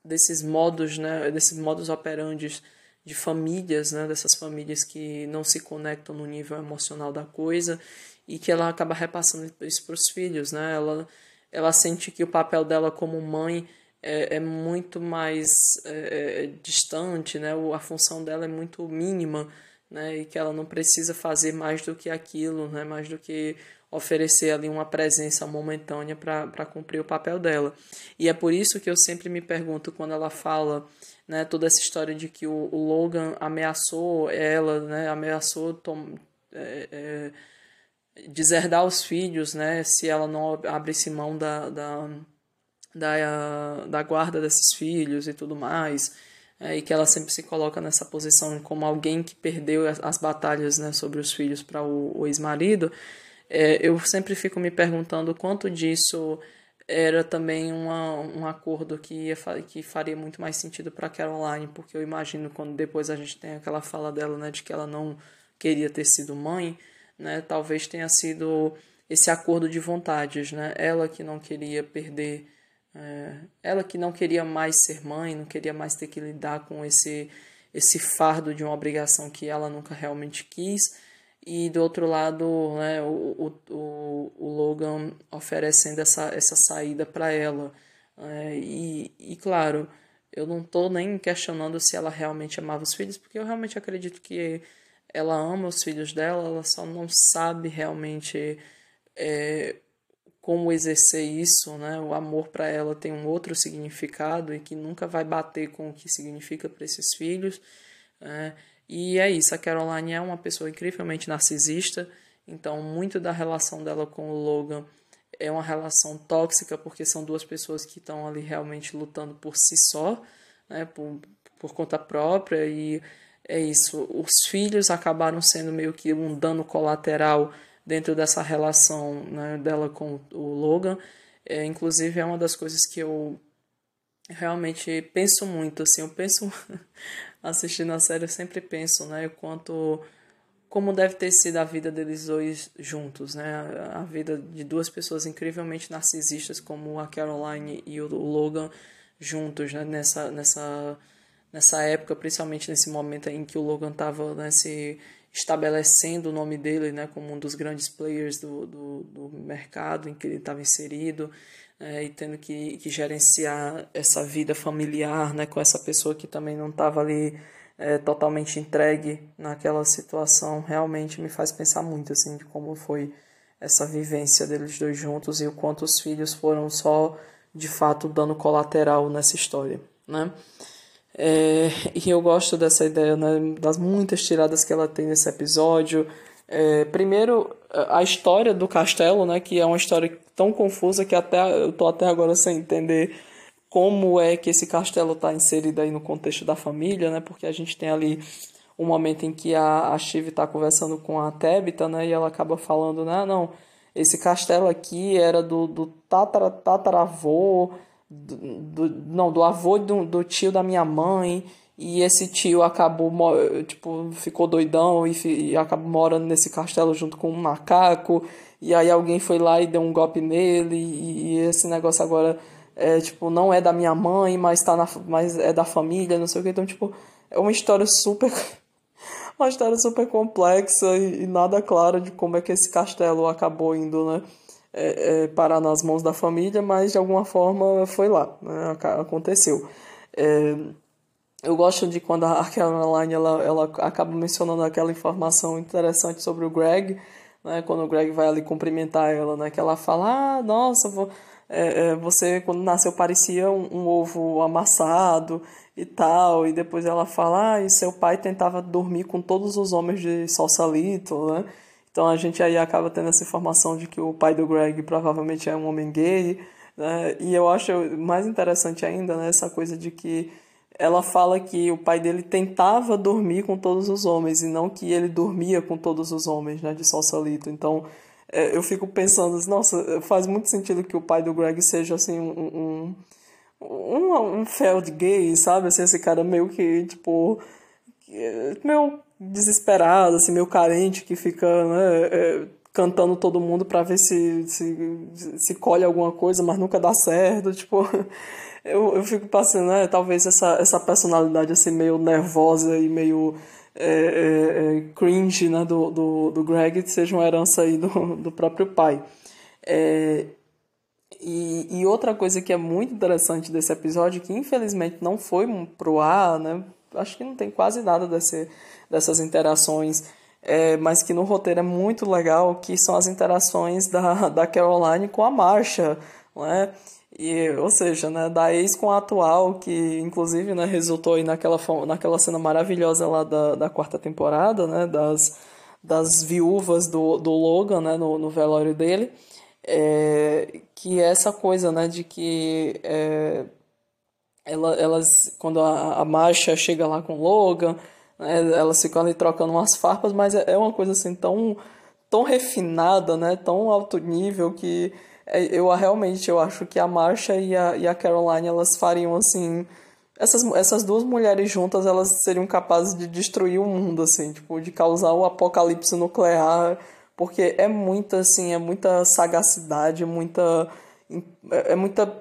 desses modos, né, desses modos operantes de famílias, né, dessas famílias que não se conectam no nível emocional da coisa e que ela acaba repassando isso para os filhos, né? Ela ela sente que o papel dela como mãe é, é muito mais é, é, distante, né? a função dela é muito mínima, né? e que ela não precisa fazer mais do que aquilo, né? mais do que oferecer ali uma presença momentânea para cumprir o papel dela. E é por isso que eu sempre me pergunto quando ela fala né, toda essa história de que o, o Logan ameaçou ela, né, ameaçou tom, é, é, deserdar os filhos, né, se ela não abrisse mão da, da da, da guarda desses filhos e tudo mais, é, e que ela sempre se coloca nessa posição como alguém que perdeu as, as batalhas né, sobre os filhos para o, o ex-marido, é, eu sempre fico me perguntando quanto disso era também uma, um acordo que, ia, que faria muito mais sentido para Caroline, porque eu imagino quando depois a gente tem aquela fala dela né, de que ela não queria ter sido mãe, né, talvez tenha sido esse acordo de vontades, né, ela que não queria perder é, ela que não queria mais ser mãe, não queria mais ter que lidar com esse, esse fardo de uma obrigação que ela nunca realmente quis. E do outro lado, né, o, o, o Logan oferecendo essa, essa saída para ela. É, e, e claro, eu não estou nem questionando se ela realmente amava os filhos, porque eu realmente acredito que ela ama os filhos dela, ela só não sabe realmente é, como exercer isso, né? O amor para ela tem um outro significado e que nunca vai bater com o que significa para esses filhos. Né? E é isso, a Caroline é uma pessoa incrivelmente narcisista, então muito da relação dela com o Logan é uma relação tóxica, porque são duas pessoas que estão ali realmente lutando por si só, né? por, por conta própria, e é isso. Os filhos acabaram sendo meio que um dano colateral dentro dessa relação né, dela com o Logan. É, inclusive é uma das coisas que eu realmente penso muito, assim, eu penso [laughs] assistindo a série, eu sempre penso, né, o quanto como deve ter sido a vida deles dois juntos, né? A vida de duas pessoas incrivelmente narcisistas como a Caroline e o Logan juntos, né? Nessa, nessa, nessa época, principalmente nesse momento em que o Logan estava né, se estabelecendo o nome dele né, como um dos grandes players do, do, do mercado em que ele estava inserido é, e tendo que, que gerenciar essa vida familiar né, com essa pessoa que também não estava ali é, totalmente entregue naquela situação, realmente me faz pensar muito assim de como foi essa vivência deles dois juntos e o quanto os filhos foram só de fato dano colateral nessa história, né? É, e eu gosto dessa ideia, né, das muitas tiradas que ela tem nesse episódio. É, primeiro, a história do castelo, né, que é uma história tão confusa que até eu tô até agora sem entender como é que esse castelo está inserido aí no contexto da família, né? Porque a gente tem ali um momento em que a, a Shiv está conversando com a Tebita, né? E ela acaba falando, né? Não, esse castelo aqui era do, do tatara, tataravô, do, não, do avô do, do tio da minha mãe. E esse tio acabou, tipo, ficou doidão e, e acabou morando nesse castelo junto com um macaco. E aí alguém foi lá e deu um golpe nele. E, e esse negócio agora é, tipo, não é da minha mãe, mas, tá na, mas é da família, não sei o que. Então, tipo, é uma história super [laughs] uma história super complexa e, e, nada clara de como é que esse castelo acabou indo, né? É, é, parar nas mãos da família, mas de alguma forma foi lá, né? Aconteceu. É, eu gosto de quando a [laughs] Caroline ela, ela acaba mencionando aquela informação interessante sobre o Greg, né? Quando o Greg vai ali cumprimentar ela, né? Que ela fala, ah, nossa, vou, é, é, você quando nasceu parecia um, um ovo amassado e tal, e depois ela fala, ah, e seu pai tentava dormir com todos os homens de Salsalito, né? Então a gente aí acaba tendo essa informação de que o pai do Greg provavelmente é um homem gay, né? E eu acho mais interessante ainda, né, essa coisa de que ela fala que o pai dele tentava dormir com todos os homens e não que ele dormia com todos os homens, né, de Salsalito. Então, é, eu fico pensando, nossa, faz muito sentido que o pai do Greg seja assim um, um um, um feld gay, sabe? Assim, esse cara meio que, tipo, meio desesperado, assim, meio carente, que fica, né, é, cantando todo mundo para ver se, se, se colhe alguma coisa, mas nunca dá certo, tipo... [laughs] Eu, eu fico passando, né, talvez essa, essa personalidade, assim, meio nervosa e meio... É, é, é, cringe né, do, do, do Greg seja uma herança aí do, do próprio pai. É, e, e outra coisa que é muito interessante desse episódio, que infelizmente não foi pro ar, né? Acho que não tem quase nada desse, dessas interações, é, mas que no roteiro é muito legal, que são as interações da, [laughs] da Caroline com a Marcia, né? E, ou seja, né, da ex com a atual, que inclusive né, resultou aí naquela, naquela cena maravilhosa lá da, da quarta temporada, né, das, das viúvas do, do Logan né, no, no velório dele é, que é essa coisa, né, de que é, ela, elas, quando a, a Marcha chega lá com o Logan, né, elas ficam ali trocando umas farpas, mas é, é uma coisa assim tão, tão refinada, né, tão alto nível que é, eu realmente eu acho que a Marcha e a, e a Caroline elas fariam assim essas, essas duas mulheres juntas elas seriam capazes de destruir o mundo assim tipo de causar um apocalipse nuclear porque é muita assim, é muita sagacidade, muita é muita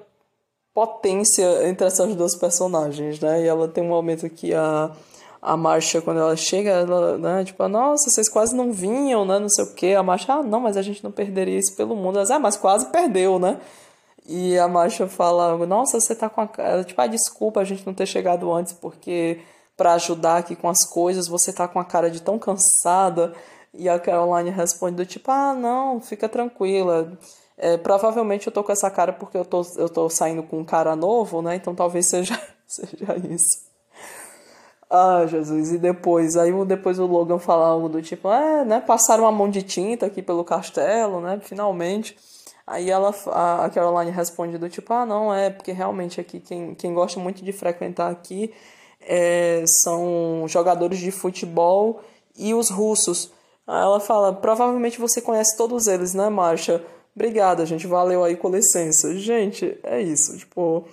potência entre essas duas personagens, né? E ela tem um momento que a a Marcha, quando ela chega, ela, né, tipo, nossa, vocês quase não vinham, né, não sei o quê. A Marcha, ah, não, mas a gente não perderia isso pelo mundo. Ela, ah, mas quase perdeu, né? E a Marcha fala, nossa, você tá com a cara, tipo, ah, desculpa a gente não ter chegado antes, porque para ajudar aqui com as coisas, você tá com a cara de tão cansada. E a Caroline responde do tipo, ah, não, fica tranquila. É, provavelmente eu tô com essa cara porque eu tô, eu tô saindo com um cara novo, né? Então talvez seja, [laughs] seja isso. Ah, Jesus. E depois, aí depois o Logan fala algo do tipo, é, né? Passaram uma mão de tinta aqui pelo castelo, né? Finalmente. Aí ela, a Caroline responde do tipo, ah, não, é, porque realmente aqui quem, quem gosta muito de frequentar aqui é, são jogadores de futebol e os russos. Aí ela fala: provavelmente você conhece todos eles, né, Marcha? Obrigada, gente. Valeu aí, com licença. Gente, é isso. Tipo,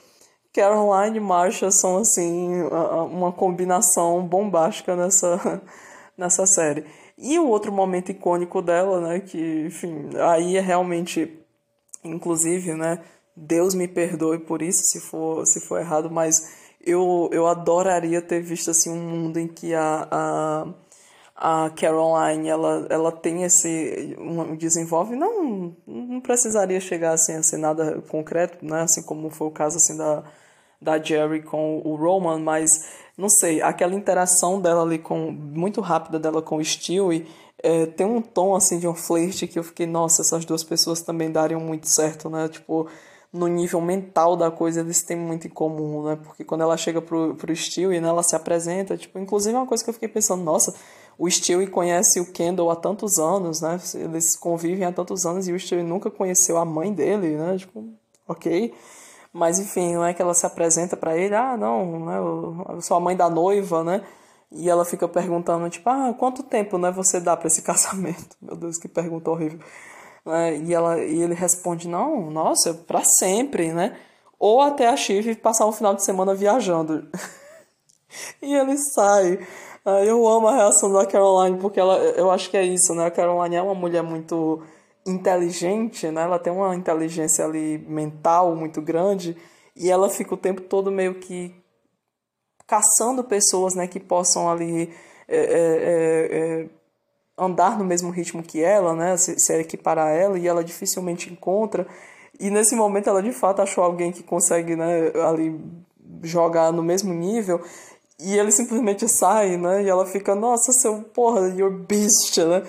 Caroline e Marcia são, assim, uma combinação bombástica nessa, [laughs] nessa série. E o outro momento icônico dela, né, que, enfim, aí é realmente, inclusive, né, Deus me perdoe por isso se for, se for errado, mas eu, eu adoraria ter visto assim um mundo em que a, a, a Caroline ela, ela tem esse desenvolve não não precisaria chegar assim a ser nada concreto né assim como foi o caso assim da da Jerry com o Roman mas não sei aquela interação dela ali com muito rápida dela com o Stewie é, tem um tom assim de um flerte que eu fiquei nossa essas duas pessoas também dariam muito certo né tipo no nível mental da coisa eles têm muito em comum, né? Porque quando ela chega pro, pro Stewie, né, ela se apresenta, tipo, inclusive é uma coisa que eu fiquei pensando, nossa, o Stewie conhece o Kendall há tantos anos, né? Eles convivem há tantos anos e o Stewie nunca conheceu a mãe dele, né? Tipo, ok. Mas enfim, não é que ela se apresenta para ele, ah, não, né, eu sou a mãe da noiva, né? E ela fica perguntando, tipo, ah, quanto tempo, né, você dá para esse [laughs] casamento? Meu Deus, que pergunta horrível. Né? E, ela, e ele responde, não, nossa, para sempre, né? Ou até a Chive passar um final de semana viajando. [laughs] e ele sai. Eu amo a reação da Caroline, porque ela, eu acho que é isso, né? A Caroline é uma mulher muito inteligente, né? Ela tem uma inteligência ali mental muito grande e ela fica o tempo todo meio que caçando pessoas, né, que possam ali é, é, é, andar no mesmo ritmo que ela, né? Se, se equiparar a ela, e ela dificilmente encontra. E nesse momento ela de fato achou alguém que consegue, né, ali jogar no mesmo nível. E ele simplesmente sai, né? E ela fica, nossa, seu porra, your beast, né?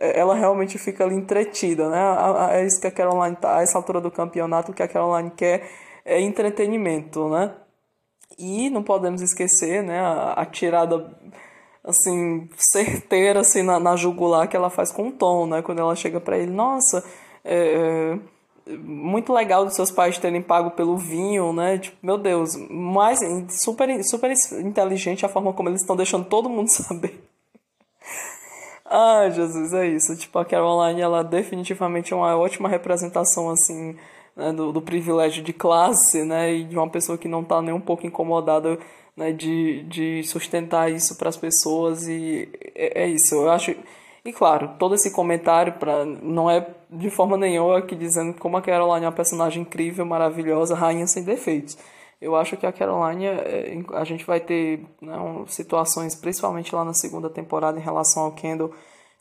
É, ela realmente fica ali entretida, né? É isso que a Caroline tá, a essa altura do campeonato, o que a Caroline quer é entretenimento, né? E não podemos esquecer, né, a, a tirada assim, certeira, assim, na, na jugular que ela faz com o Tom, né? Quando ela chega para ele, nossa, é, é, muito legal dos seus pais terem pago pelo vinho, né? Tipo, meu Deus, mais super, super inteligente a forma como eles estão deixando todo mundo [laughs] saber. ah, Jesus, é isso. Tipo, a Caroline, ela definitivamente é uma ótima representação, assim, né, do, do privilégio de classe, né? E de uma pessoa que não tá nem um pouco incomodada né, de, de sustentar isso para as pessoas e é, é, isso. Eu acho e claro, todo esse comentário para não é de forma nenhuma aqui dizendo como a Caroline é uma personagem incrível, maravilhosa, rainha sem defeitos. Eu acho que a Caroline, é, a gente vai ter né, situações, principalmente lá na segunda temporada, em relação ao Kendall,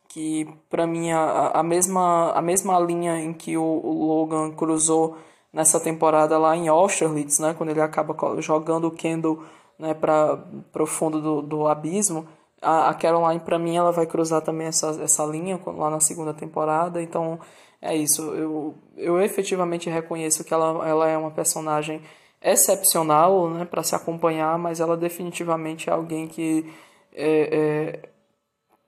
que para mim a, a, mesma, a mesma linha em que o, o Logan cruzou nessa temporada lá em Austerlitz, né, quando ele acaba jogando o Kendall né, para o fundo do, do abismo, a, a Caroline, para mim, ela vai cruzar também essa, essa linha lá na segunda temporada. Então, é isso. Eu, eu efetivamente reconheço que ela, ela é uma personagem excepcional né, para se acompanhar, mas ela definitivamente é alguém que é, é,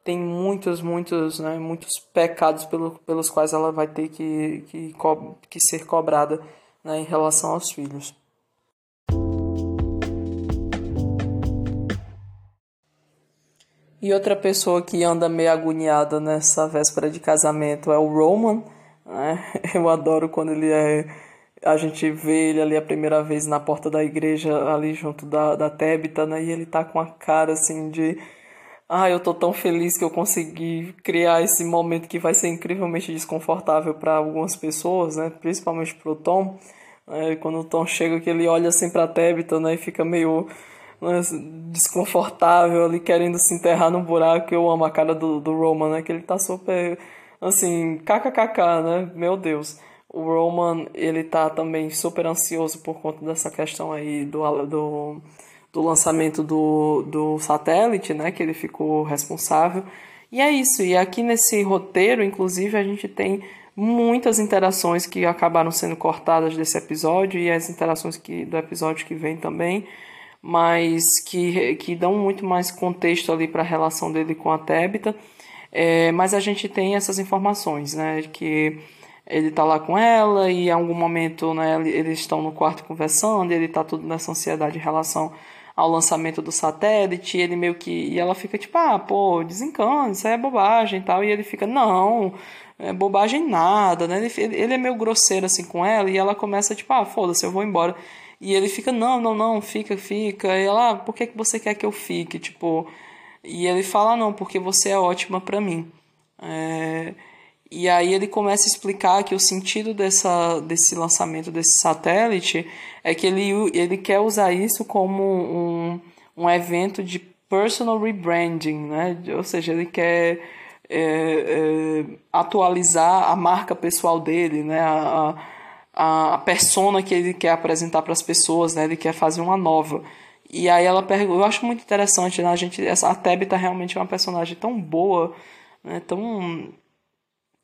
tem muitos, muitos, né, muitos pecados pelo, pelos quais ela vai ter que, que, que ser cobrada né, em relação aos filhos. E outra pessoa que anda meio agoniada nessa véspera de casamento é o Roman. Né? [laughs] Eu adoro quando ele é. A gente vê ele ali a primeira vez na porta da igreja, ali junto da, da Tébita, né? E ele tá com a cara assim de. Ah, eu tô tão feliz que eu consegui criar esse momento que vai ser incrivelmente desconfortável para algumas pessoas, né? Principalmente pro Tom. É, quando o Tom chega, que ele olha assim pra Tébita, né? E fica meio desconfortável ali querendo se enterrar no buraco. Eu amo a cara do, do Roman, né? Que ele tá super assim, kkkk, né? Meu Deus. O Roman, ele tá também super ansioso por conta dessa questão aí do, do, do lançamento do, do satélite, né? Que ele ficou responsável. E é isso. E aqui nesse roteiro, inclusive, a gente tem muitas interações que acabaram sendo cortadas desse episódio e as interações que, do episódio que vem também mas que, que dão muito mais contexto ali para a relação dele com a Tébita. É, mas a gente tem essas informações, né? Que ele está lá com ela e em algum momento né, eles estão no quarto conversando e ele está tudo nessa ansiedade em relação ao lançamento do satélite, e ele meio que. E ela fica tipo, ah, pô, desencana, isso é bobagem e tal. E ele fica, não, é bobagem nada, né? Ele, ele é meio grosseiro assim com ela, e ela começa, tipo, ah, foda-se, eu vou embora. E ele fica, não, não, não, fica, fica. E ela, ah, por que, você quer que eu fique? Tipo, e ele fala, não, porque você é ótima para mim. É, E aí ele começa a explicar que o sentido dessa, desse lançamento desse satélite é que ele, ele quer usar isso como um, um evento de personal rebranding, né? Ou seja, ele quer é, é, atualizar a marca pessoal dele, né? A, a, a persona que ele quer apresentar para as pessoas, né? Ele quer fazer uma nova. E aí ela pergunta, eu acho muito interessante, né? A gente, essa a Tabitha realmente é uma personagem tão boa, né? Tão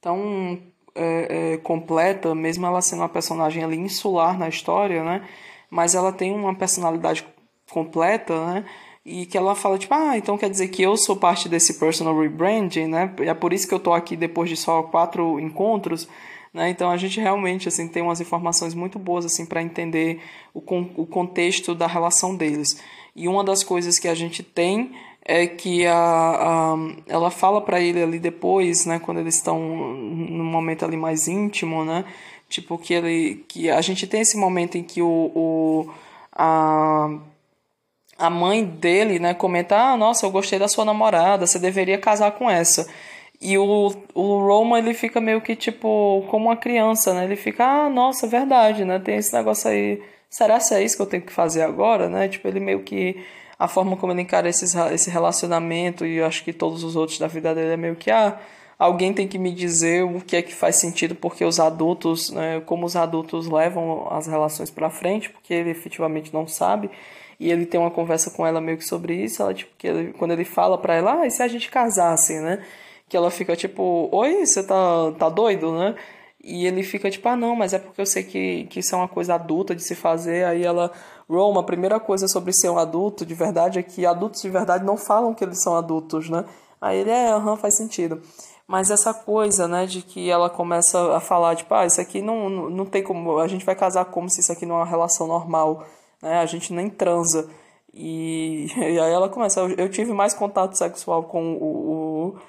tão é, é, completa, mesmo ela sendo uma personagem ali insular na história, né? Mas ela tem uma personalidade completa, né? E que ela fala, tipo, ah, então quer dizer que eu sou parte desse personal rebranding, né? É por isso que eu tô aqui depois de só quatro encontros, né? Então a gente realmente, assim, tem umas informações muito boas, assim, para entender o, con o contexto da relação deles. E uma das coisas que a gente tem é que a, a ela fala para ele ali depois, né, quando eles estão no momento ali mais íntimo, né, tipo que ele que a gente tem esse momento em que o, o a a mãe dele, né, comenta: "Ah, nossa, eu gostei da sua namorada, você deveria casar com essa". E o, o Roma, ele fica meio que tipo como uma criança, né? Ele fica: "Ah, nossa, verdade, né? Tem esse negócio aí. Será que é isso que eu tenho que fazer agora, né?" Tipo, ele meio que a forma como ele encara esses, esse relacionamento e eu acho que todos os outros da vida dele é meio que ah, alguém tem que me dizer o que é que faz sentido porque os adultos, né, como os adultos levam as relações para frente, porque ele efetivamente não sabe. E ele tem uma conversa com ela meio que sobre isso, ela tipo que ele, quando ele fala para ela, ah, e se a gente casasse, né? Que ela fica tipo, oi, você tá tá doido, né? E ele fica tipo, ah, não, mas é porque eu sei que, que isso é uma coisa adulta de se fazer. Aí ela, Roma, a primeira coisa sobre ser um adulto de verdade é que adultos de verdade não falam que eles são adultos, né? Aí ele, é, aham, faz sentido. Mas essa coisa, né, de que ela começa a falar, tipo, ah, isso aqui não, não, tem como, a gente vai casar como se isso aqui não é uma relação normal, né? A gente nem transa. E, [laughs] e aí ela começa, eu, eu tive mais contato sexual com o, o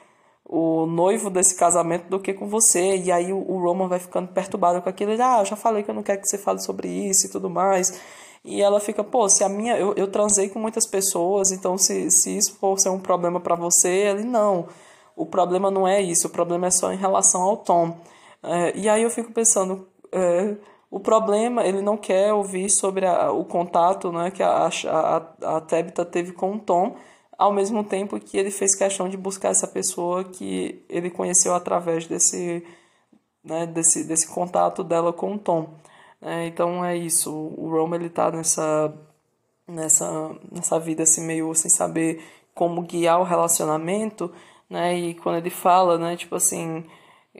o noivo desse casamento do que com você. E aí o, o Roman vai ficando perturbado com aquilo. Ele, ah, eu já falei que eu não quero que você fale sobre isso e tudo mais. E ela fica, pô, se a minha. Eu, eu transei com muitas pessoas, então se, se isso for ser um problema para você, ele não. O problema não é isso, o problema é só em relação ao Tom. É, e aí eu fico pensando. É, o problema, ele não quer ouvir sobre a, o contato né, que a, a, a Tabitha teve com o Tom, ao mesmo tempo que ele fez questão de buscar essa pessoa que ele conheceu através desse, né, desse, desse contato dela com o Tom. É, então é isso, o Roma ele tá nessa, nessa, nessa vida assim meio sem saber como guiar o relacionamento, né, e quando ele fala, né, tipo assim,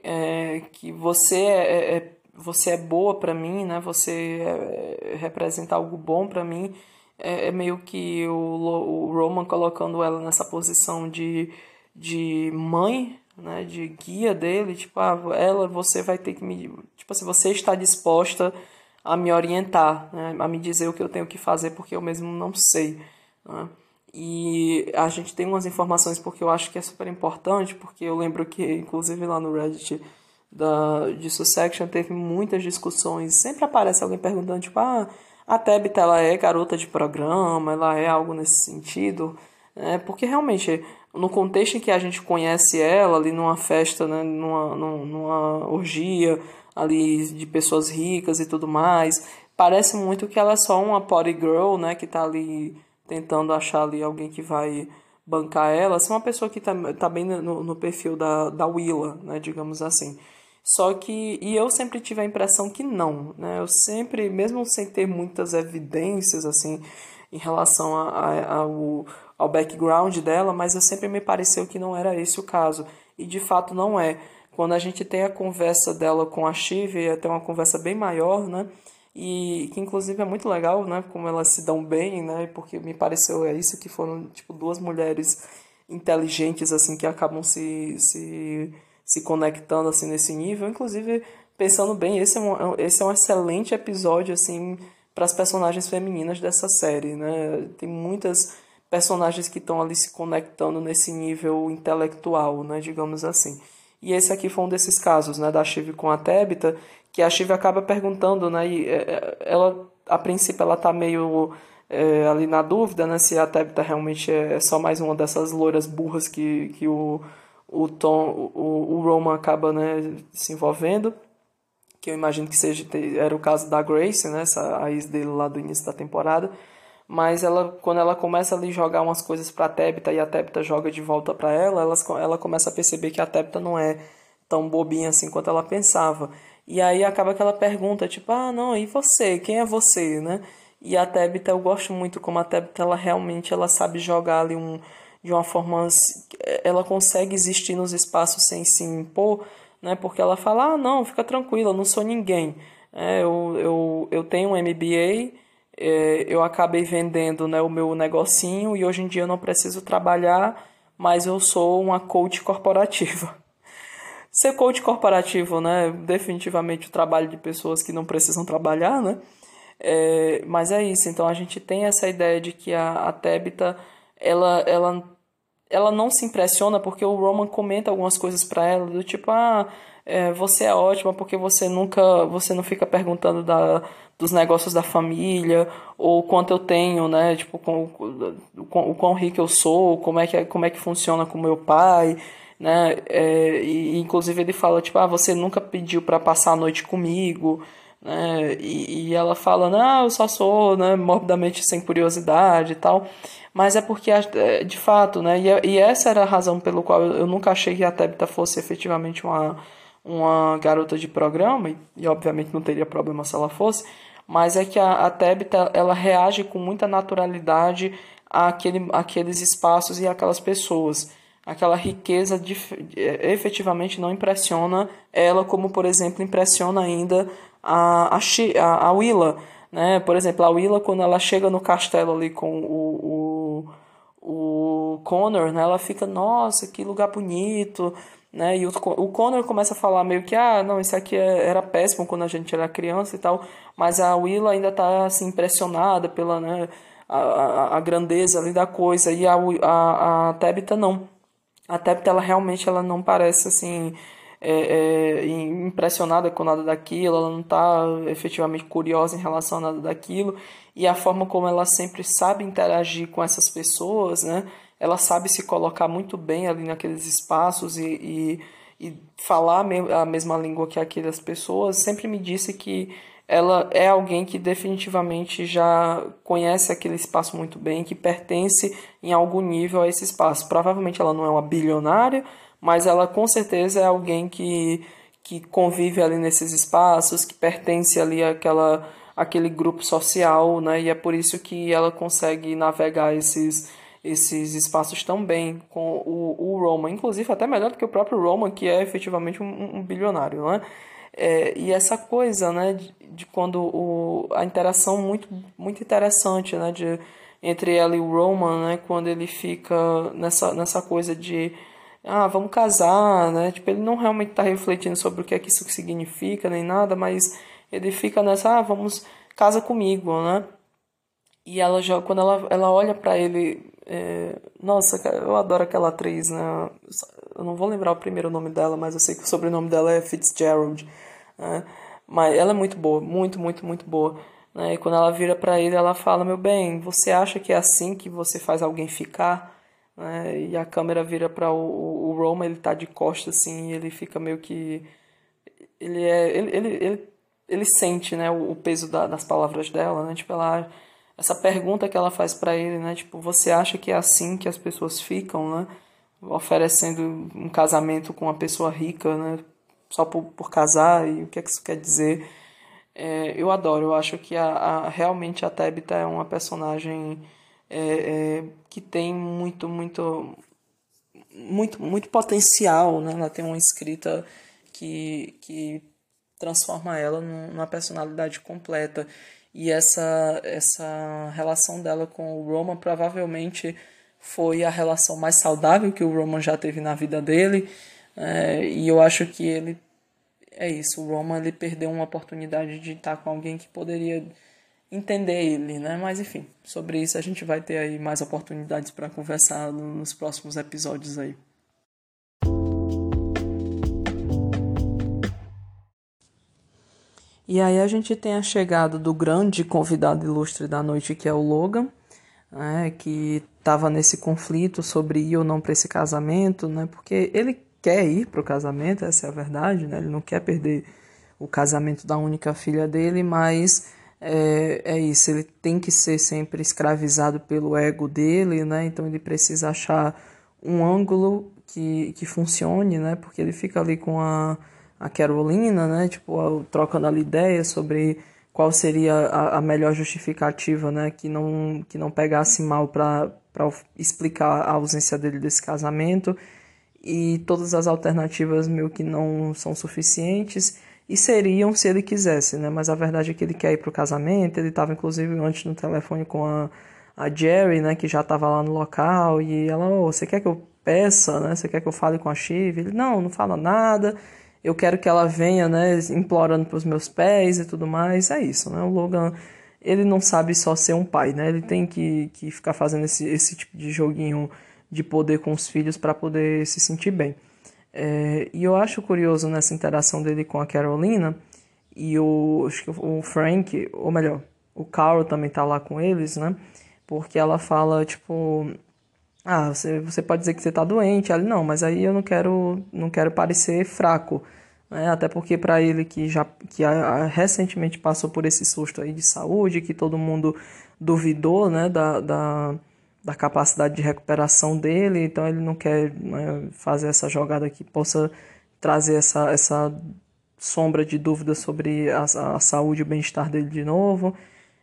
é, que você é, é você é boa para mim, né, você é, representa algo bom para mim, é, é meio que o, o Roman colocando ela nessa posição de, de mãe, né, de guia dele, tipo, ah, ela, você vai ter que me, tipo assim, você está disposta a me orientar, né, a me dizer o que eu tenho que fazer porque eu mesmo não sei, né? E a gente tem umas informações porque eu acho que é super importante, porque eu lembro que, inclusive lá no Reddit da, de teve muitas discussões, sempre aparece alguém perguntando, tipo, ah, a Tebita ela é garota de programa, ela é algo nesse sentido, né? porque realmente no contexto em que a gente conhece ela, ali numa festa, né? numa, numa orgia ali de pessoas ricas e tudo mais, parece muito que ela é só uma party girl, né, que tá ali tentando achar ali alguém que vai bancar ela, assim, uma pessoa que tá, tá bem no, no perfil da, da Willa, né, digamos assim. Só que, e eu sempre tive a impressão que não, né? Eu sempre, mesmo sem ter muitas evidências, assim, em relação a, a, ao, ao background dela, mas eu sempre me pareceu que não era esse o caso. E de fato não é. Quando a gente tem a conversa dela com a Shiv, é até uma conversa bem maior, né? E que inclusive é muito legal, né? Como elas se dão bem, né? Porque me pareceu é isso que foram, tipo, duas mulheres inteligentes, assim, que acabam se... se se conectando assim nesse nível. Inclusive, pensando bem, esse é um, esse é um excelente episódio assim para as personagens femininas dessa série, né? Tem muitas personagens que estão ali se conectando nesse nível intelectual, né, digamos assim. E esse aqui foi um desses casos, né, da Shiv com a Tebita, que a Shiv acaba perguntando, né, e é, é, ela a princípio ela tá meio é, ali na dúvida, né, se a Tebita realmente é só mais uma dessas loiras burras que, que o o Tom, o, o Roman acaba né, se envolvendo, que eu imagino que seja era o caso da Grace, né, essa, a ex dele lá do início da temporada. Mas ela, quando ela começa ali jogar umas coisas para a e a Tebita joga de volta para ela, ela, ela começa a perceber que a Tebita não é tão bobinha assim quanto ela pensava. E aí acaba aquela pergunta, tipo, ah, não, e você? Quem é você, né? E a Tebita, eu gosto muito como a Tebita, ela realmente ela sabe jogar ali um, de uma forma... Ela consegue existir nos espaços sem se impor, né? Porque ela fala, ah, não, fica tranquila, não sou ninguém. É, eu, eu, eu tenho um MBA, é, eu acabei vendendo né, o meu negocinho e hoje em dia eu não preciso trabalhar, mas eu sou uma coach corporativa. [laughs] Ser coach corporativo, né? Definitivamente o trabalho de pessoas que não precisam trabalhar, né? É, mas é isso, então a gente tem essa ideia de que a, a Tebita, ela, ela, ela não se impressiona porque o Roman comenta algumas coisas para ela, do tipo, ah, é, você é ótima porque você nunca, você não fica perguntando da, dos negócios da família, ou quanto eu tenho, né, tipo, com, com, o quão rico eu sou, como é que, como é que funciona com meu pai, né? É, e, inclusive ele fala tipo, ah, você nunca pediu para passar a noite comigo, né? E, e, ela fala, não, eu só sou, né, morbidamente sem curiosidade e tal. Mas é porque, é, de fato, né? E, e essa era a razão pelo qual eu, nunca achei que a Tebita fosse efetivamente uma uma garota de programa e, e, obviamente não teria problema se ela fosse, mas é que a, a Tebita ela reage com muita naturalidade àquele, àqueles espaços e àquelas pessoas aquela riqueza de, é, efetivamente não impressiona ela, como por exemplo impressiona ainda a, a, a Willa. Né? Por exemplo, a Willa, quando ela chega no castelo ali com o, o, o Connor, né? ela fica, nossa, que lugar bonito. Né? E o, o Connor começa a falar meio que, ah, não, isso aqui é, era péssimo quando a gente era criança e tal, mas a Willa ainda está assim, impressionada pela né, a, a, a grandeza ali da coisa, e a, a, a Tabitha não até porque ela realmente ela não parece assim é, é, impressionada com nada daquilo, ela não está efetivamente curiosa em relação a nada daquilo, e a forma como ela sempre sabe interagir com essas pessoas, né? Ela sabe se colocar muito bem ali naqueles espaços e, e, e falar a mesma língua que aquelas pessoas, sempre me disse que ela é alguém que definitivamente já conhece aquele espaço muito bem, que pertence em algum nível a esse espaço. Provavelmente ela não é uma bilionária, mas ela com certeza é alguém que, que convive ali nesses espaços, que pertence ali àquela, àquele grupo social, né? E é por isso que ela consegue navegar esses, esses espaços tão bem com o, o Roman, inclusive até melhor do que o próprio Roman, que é efetivamente um, um bilionário, né? É, e essa coisa, né, de, de, quando o, a interação muito, muito interessante, né, de, entre ela e o Roman, né, quando ele fica nessa, nessa coisa de, ah, vamos casar, né, tipo, ele não realmente está refletindo sobre o que é que isso significa, nem nada, mas ele fica nessa, ah, vamos, casa comigo, né, e ela já, quando ela, ela olha para ele, é, nossa, eu adoro aquela atriz, né, eu não vou lembrar o primeiro nome dela, mas eu sei que o sobrenome dela é Fitzgerald. Né? Mas ela é muito boa, muito, muito, muito boa. Né? E quando ela vira para ele, ela fala: Meu bem, você acha que é assim que você faz alguém ficar? Né? E a câmera vira para o, o Roma, ele tá de costas assim, ele fica meio que. Ele é. Ele, ele, ele, ele sente né, o, o peso da, das palavras dela, né? Tipo, ela essa pergunta que ela faz para ele, né? Tipo, você acha que é assim que as pessoas ficam, né? oferecendo um casamento com uma pessoa rica, né? Só por, por casar e o que, é que isso quer dizer. É, eu adoro, eu acho que a, a, realmente a Tabitha é uma personagem é, é, que tem muito, muito, muito, muito potencial, né? Ela tem uma escrita que, que transforma ela numa personalidade completa. E essa, essa relação dela com o Roman provavelmente foi a relação mais saudável que o Roman já teve na vida dele. É, e eu acho que ele é isso. O Roman ele perdeu uma oportunidade de estar com alguém que poderia entender ele, né? Mas enfim, sobre isso a gente vai ter aí mais oportunidades para conversar nos próximos episódios aí. E aí a gente tem a chegada do grande convidado ilustre da noite que é o Logan né, que estava nesse conflito sobre ir ou não para esse casamento, né, porque ele quer ir para o casamento, essa é a verdade, né, ele não quer perder o casamento da única filha dele, mas é, é isso, ele tem que ser sempre escravizado pelo ego dele, né, então ele precisa achar um ângulo que, que funcione, né, porque ele fica ali com a, a Carolina, né, tipo, trocando ali ideias sobre qual seria a, a melhor justificativa, né, que não, que não pegasse mal para explicar a ausência dele desse casamento. E todas as alternativas meio que não são suficientes e seriam se ele quisesse, né, mas a verdade é que ele quer ir pro casamento, ele estava inclusive antes no telefone com a, a Jerry, né, que já estava lá no local e ela, oh, você quer que eu peça, né, você quer que eu fale com a Shiv? Ele, não, não fala nada, eu quero que ela venha, né, implorando para os meus pés e tudo mais. É isso, né? O Logan, ele não sabe só ser um pai, né? Ele tem que, que ficar fazendo esse, esse tipo de joguinho de poder com os filhos para poder se sentir bem. É, e eu acho curioso nessa interação dele com a Carolina e o, acho que o Frank, ou melhor, o Carl também tá lá com eles, né? Porque ela fala, tipo, ah, você, você pode dizer que você está doente. Ela, não, mas aí eu não quero, não quero parecer fraco. Né? Até porque para ele que já que a, a, recentemente passou por esse susto aí de saúde, que todo mundo duvidou né, da, da, da capacidade de recuperação dele, então ele não quer né, fazer essa jogada que possa trazer essa, essa sombra de dúvida sobre a, a saúde e o bem-estar dele de novo.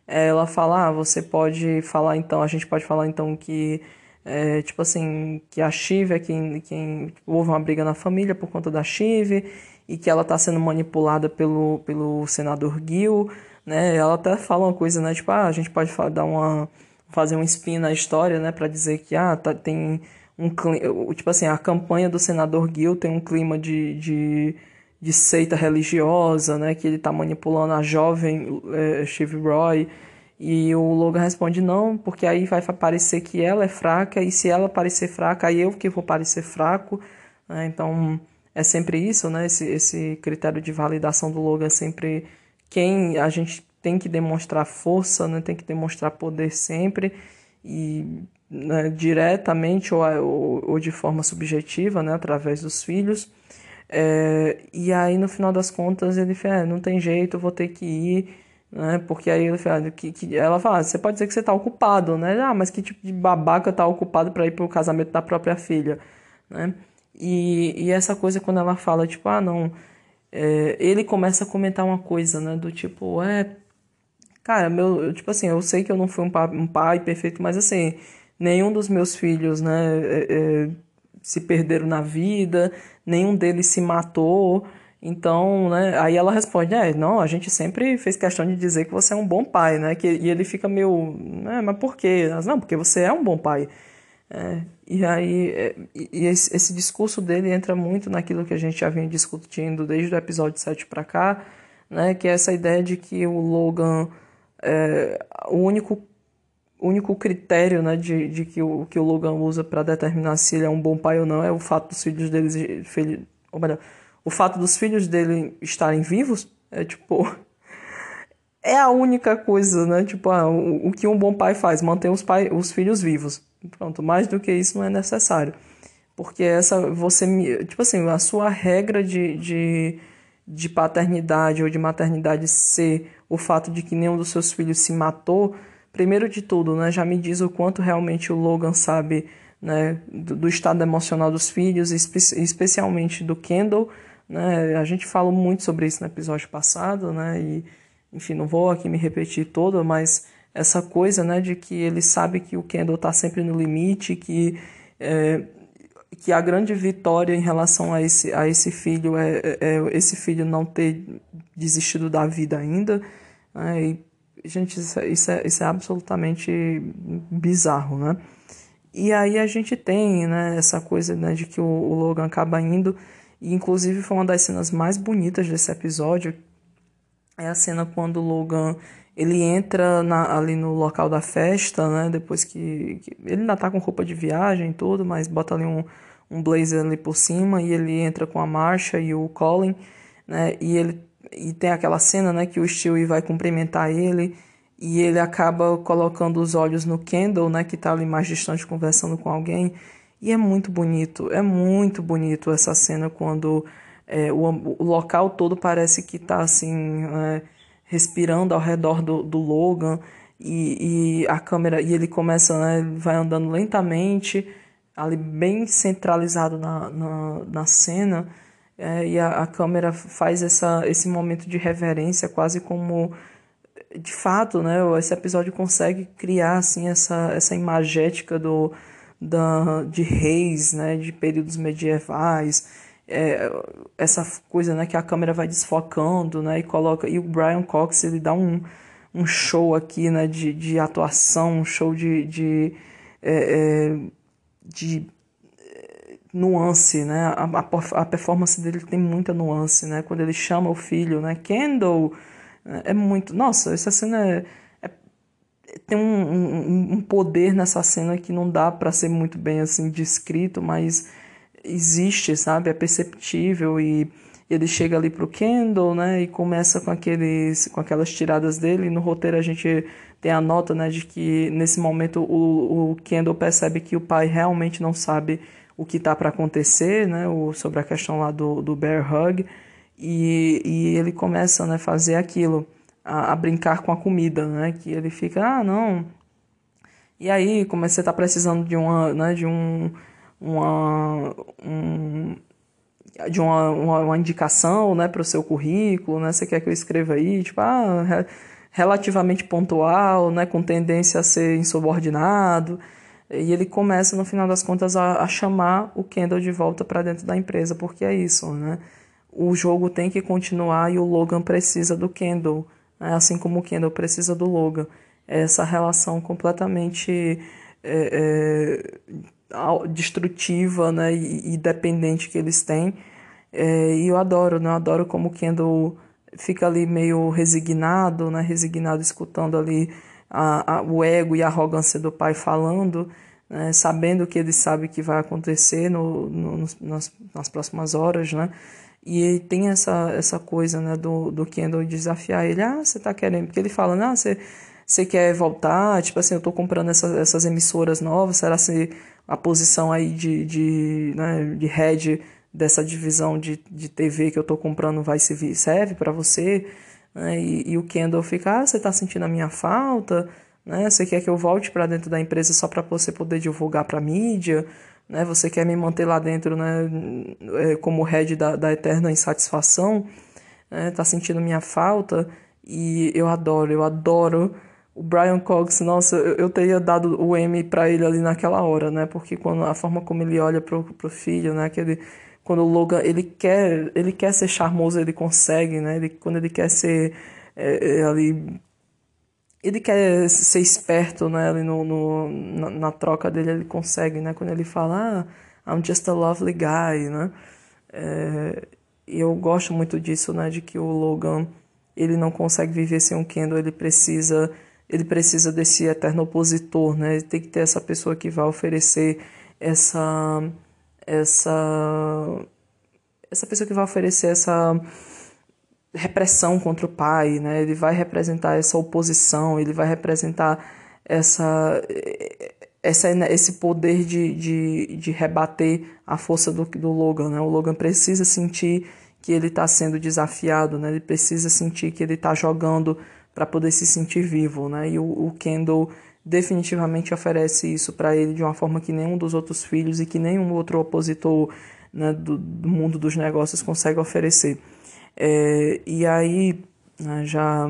Ela fala, ah, você pode falar então, a gente pode falar então que é, tipo assim, que a Shiv é quem, quem tipo, houve uma briga na família por conta da Shiv e que ela está sendo manipulada pelo, pelo senador Gil, né? Ela até fala uma coisa, né? Tipo, ah, a gente pode dar uma fazer um spin na história, né, para dizer que ah, tá, tem um tipo assim, a campanha do senador Gil tem um clima de, de, de seita religiosa, né, que ele está manipulando a jovem é, Shiv Roy e o Logan responde não, porque aí vai parecer que ela é fraca, e se ela parecer fraca, aí eu que vou parecer fraco. Né? Então é sempre isso, né? Esse, esse critério de validação do Logan é sempre quem a gente tem que demonstrar força, né? tem que demonstrar poder sempre, e né, diretamente ou, ou, ou, de forma subjetiva, né? através dos filhos. É, e aí no final das contas ele fala, é, não tem jeito, vou ter que ir né? Porque aí ele fala, que, que, ela fala, ah, você pode dizer que você está ocupado, né? Ah, mas que tipo de babaca está ocupado para ir para o casamento da própria filha, né? E, e essa coisa quando ela fala, tipo, ah, não, é, ele começa a comentar uma coisa, né? Do tipo, é, cara, meu, tipo assim, eu sei que eu não fui um pai, um pai perfeito, mas assim, nenhum dos meus filhos, né, é, é, se perderam na vida, nenhum deles se matou, então, né, aí ela responde, é, não, a gente sempre fez questão de dizer que você é um bom pai, né, que, e ele fica meio, né, mas por quê? Não, porque você é um bom pai. É, e aí, é, e esse, esse, discurso dele entra muito naquilo que a gente já vinha discutindo desde o episódio 7 para cá, né, que é essa ideia de que o Logan, é, o único único critério né, de, de que, o, que o Logan usa para determinar se ele é um bom pai ou não é o fato dos filhos dele, filho, ou melhor, o fato dos filhos dele estarem vivos é tipo. [laughs] É a única coisa, né? Tipo, ah, o, o, que um bom pai faz, manter os, pai, os filhos vivos. Pronto, mais do que isso não é necessário. Porque essa, você, tipo assim, a sua regra de, de, de paternidade ou de maternidade ser o fato de que nenhum dos seus filhos se matou, primeiro de tudo, né? Já me diz o quanto realmente o Logan sabe né, do, do estado emocional dos filhos, espe especialmente do Kendall né? A gente falou muito sobre isso no episódio passado, né? E, enfim, não vou aqui me repetir toda, mas essa coisa, né, de que ele sabe que o Kendall está sempre no limite, que é, que a grande vitória em relação a esse, a esse filho é, é, é esse filho não ter desistido da vida ainda. Né? E, gente, isso, é, isso, é, isso é absolutamente bizarro, né? E aí a gente tem né, essa coisa né, de que o, o Logan acaba indo e inclusive foi uma das cenas mais bonitas desse episódio. É a cena quando o Logan ele entra na, ali no local da festa, né? Depois que, que, ele ainda tá com roupa de viagem e tudo, mas bota ali um, um blazer ali por cima e ele entra com a Marcha e o Colin, né? E ele e tem aquela cena, né, que o Stewie vai cumprimentar ele e ele acaba colocando os olhos no Kendall, né, que está ali mais distante conversando com alguém, e é muito bonito, é muito bonito essa cena quando é, o, o, local todo parece que está assim é, respirando ao redor do, do Logan e, e, a câmera e ele começa, né, vai andando lentamente ali bem centralizado na, na, na cena é, e a, a câmera faz essa, esse momento de reverência quase como de fato, né, esse episódio consegue criar assim essa, essa imagética do, da, de reis, né, de períodos medievais, é, essa coisa, né, que a câmera vai desfocando, né, e coloca e o Brian Cox ele dá um, um show aqui, né, de, de atuação, um show de, de, é, é, de nuance, né, a, a, a performance dele tem muita nuance, né, quando ele chama o filho, né, Kendall é muito. Nossa, essa cena é, é, tem um, um, um, poder nessa cena que não dá para ser muito bem assim descrito, mas existe, sabe? É perceptível e ele chega ali pro Kendall, né? E começa com aqueles, com aquelas tiradas dele. E no roteiro a gente tem a nota, né, de que nesse momento o, o Kendall percebe que o pai realmente não sabe o que tá para acontecer, né? O, sobre a questão lá do, do bear hug. E, e ele começa né, a fazer aquilo, a, a, brincar com a comida, né? Que ele fica, ah, não. E aí, como você está precisando de uma, né, de um, uma, um, de uma, uma, uma, indicação, né, para o seu currículo, né? Você quer que eu escreva aí, tipo, ah, relativamente pontual, né, com tendência a ser insubordinado. E ele começa, no final das contas, a, a chamar o Kendall de volta para dentro da empresa, porque é isso, né? o jogo tem que continuar e o Logan precisa do Kendall, né? assim como o Kendall precisa do Logan. Essa relação completamente é, é, destrutiva né? e, e, dependente que eles têm. É, e eu adoro, né? eu adoro como o Kendall fica ali meio resignado, né? resignado escutando ali a, a, o ego e a arrogância do pai falando. Né, sabendo que ele sabe que vai acontecer no, no nas, nas próximas horas, né? E tem essa, essa coisa né, do, do Kendall desafiar ele. Ah, você tá querendo. Porque ele fala, ah, você, você quer voltar? Tipo assim, eu tô comprando essas, essas emissoras novas. Será que a posição aí de, de, né, de head dessa divisão de, de TV que eu tô comprando vai servir, serve para você? Né? E, e, o Kendall fica, ah, você tá sentindo a minha falta? Né? Você quer que eu volte para dentro da empresa só para você poder divulgar para mídia? né? Você quer me manter lá dentro, né? É, como head da, da eterna insatisfação, né? Tá sentindo minha falta e eu adoro, eu adoro o Brian Cox. Nossa, eu, eu teria dado o M para ele ali naquela hora, né? Porque quando a forma como ele olha pro, pro filho, né? Aquele quando o Logan ele quer ele quer ser charmoso ele consegue né ele, quando ele quer ser é, é ali ele quer ser esperto, né? Ali no, no na, na, troca dele ele consegue, né? Quando ele fala, ah, I'm just a lovely guy, né? É, eu gosto muito disso, né? De que o Logan ele não consegue viver sem o Kendall, ele precisa ele precisa desse eterno opositor, né? Ele tem que ter essa pessoa que vai oferecer essa essa essa pessoa que vai oferecer essa repressão contra o pai, né? Ele vai representar essa oposição, ele vai representar essa, essa esse poder de, de, de rebater a força do, do Logan, né? O Logan precisa sentir que ele está sendo desafiado, né? Ele precisa sentir que ele está jogando para poder se sentir vivo, né? E o, o Kendall definitivamente oferece isso para ele de uma forma que nenhum dos outros filhos e que nenhum outro opositor né, do, do mundo dos negócios consegue oferecer. É, e aí né, já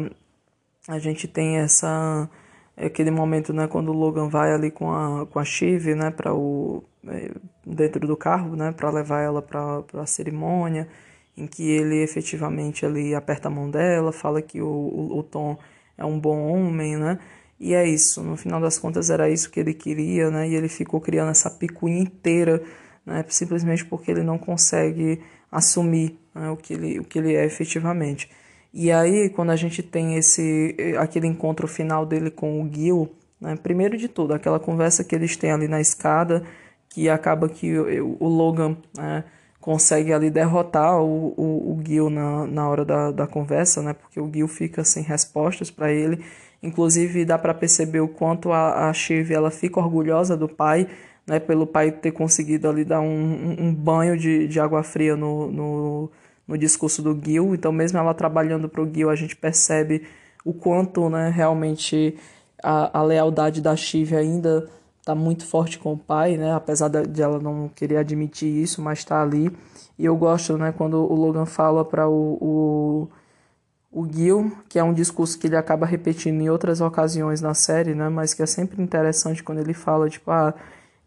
a gente tem essa aquele momento né quando o Logan vai ali com a com a Shiv né para o é, dentro do carro né para levar ela para a cerimônia em que ele efetivamente ali aperta a mão dela fala que o, o, o Tom é um bom homem né e é isso no final das contas era isso que ele queria né? E ele ficou criando essa picuinha inteira né? Simplesmente porque ele não consegue assumir né, o, que ele, o que ele é efetivamente. E aí, quando a gente tem esse aquele encontro final dele com o Gil, né, primeiro de tudo, aquela conversa que eles têm ali na escada, que acaba que o, o Logan né, consegue ali derrotar o, o, o Gil na, na hora da, da conversa, né, porque o Gil fica sem respostas para ele, Inclusive dá para perceber o quanto a, a Shiv ela fica orgulhosa do pai, né, pelo pai ter conseguido ali dar um, um banho de, de água fria no, no, no discurso do Gil. Então mesmo ela trabalhando para o Gil, a gente percebe o quanto né, realmente a, a lealdade da Shiv ainda está muito forte com o pai, né? Apesar de ela não querer admitir isso, mas está ali. E eu gosto, né, quando o Logan fala para o, o, o Gil, que é um discurso que ele acaba repetindo em outras ocasiões na série, né? Mas que é sempre interessante quando ele fala, tipo, ah,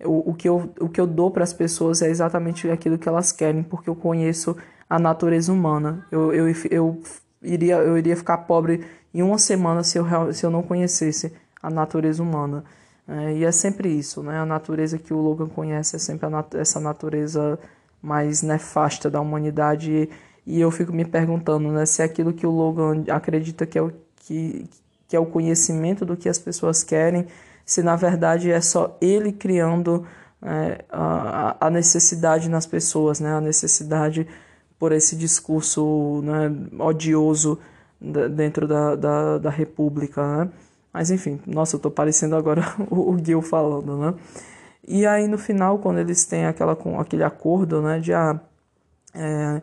o, o, que, eu, o que eu dou para as pessoas é exatamente aquilo que elas querem, porque eu conheço a natureza humana. Eu, eu, eu, iria, eu iria ficar pobre em uma semana se eu, se eu não conhecesse a natureza humana. É, e é sempre isso, né? A natureza que o Logan conhece é sempre nat essa natureza mais nefasta da humanidade. E, e eu fico me perguntando, né? Se aquilo que o Logan acredita que é o, que, que é o conhecimento do que as pessoas querem, se na verdade é só ele criando é, a, a necessidade nas pessoas, né? A necessidade por esse discurso né, odioso dentro da, da, da República, né? Mas enfim, nossa, eu tô parecendo agora [laughs] o, Gil falando, né? E aí no final, quando eles têm aquela, aquele acordo, né, de ah, é,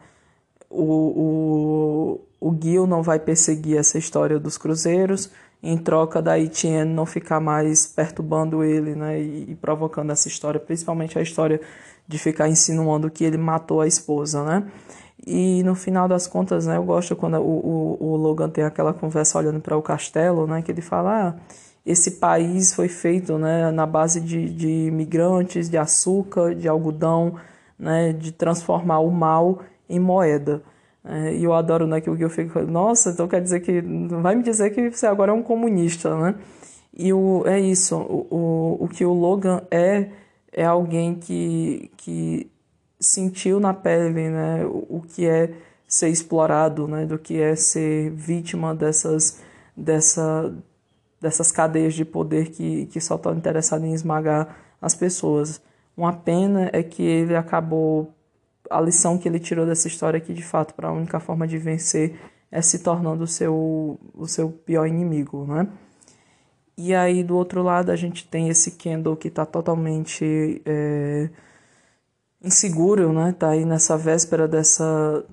o, o, o Gil não vai perseguir essa história dos cruzeiros, em troca da Etienne não ficar mais perturbando ele, né, e, e, provocando essa história, principalmente a história de ficar insinuando que ele matou a esposa, né? E no final das contas, né, eu gosto quando o, o, o Logan tem aquela conversa olhando para o castelo, né, que ele fala: ah, esse país foi feito né, na base de, de imigrantes, de açúcar, de algodão, né, de transformar o mal em moeda. É, e eu adoro né, que o Gil fica, nossa, então quer dizer que. Vai me dizer que você agora é um comunista, né? E o, é isso, o, o, o que o Logan é, é alguém que, que sentiu na pele né, o que é ser explorado, né, do que é ser vítima dessas, dessa, dessas cadeias de poder que, que só estão interessadas em esmagar as pessoas. Uma pena é que ele acabou. A lição que ele tirou dessa história é que, de fato, para a única forma de vencer é se tornando o seu, o seu pior inimigo, né? E aí, do outro lado, a gente tem esse Kendall que está totalmente. É, inseguro, né? Tá aí nessa véspera dessa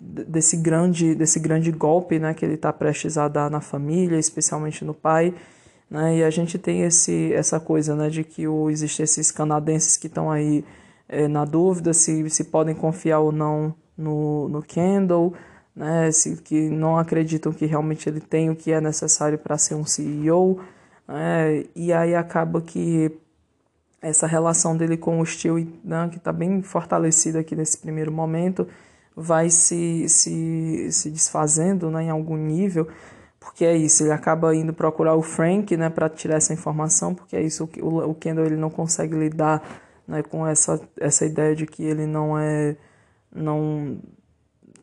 desse grande desse grande golpe, né, que ele está prestes a dar na família, especialmente no pai, né? E a gente tem esse essa coisa, né, de que o existem esses canadenses que estão aí é, na dúvida se se podem confiar ou não no no Kendall, né? Se que não acreditam que realmente ele tem o que é necessário para ser um CEO, né? E aí acaba que essa relação dele com o Steel, né, que está bem fortalecida aqui nesse primeiro momento, vai se, se, se desfazendo né, em algum nível, porque é isso, ele acaba indo procurar o Frank né, para tirar essa informação, porque é isso, o, o Kendall ele não consegue lidar né, com essa, essa ideia de que ele não é não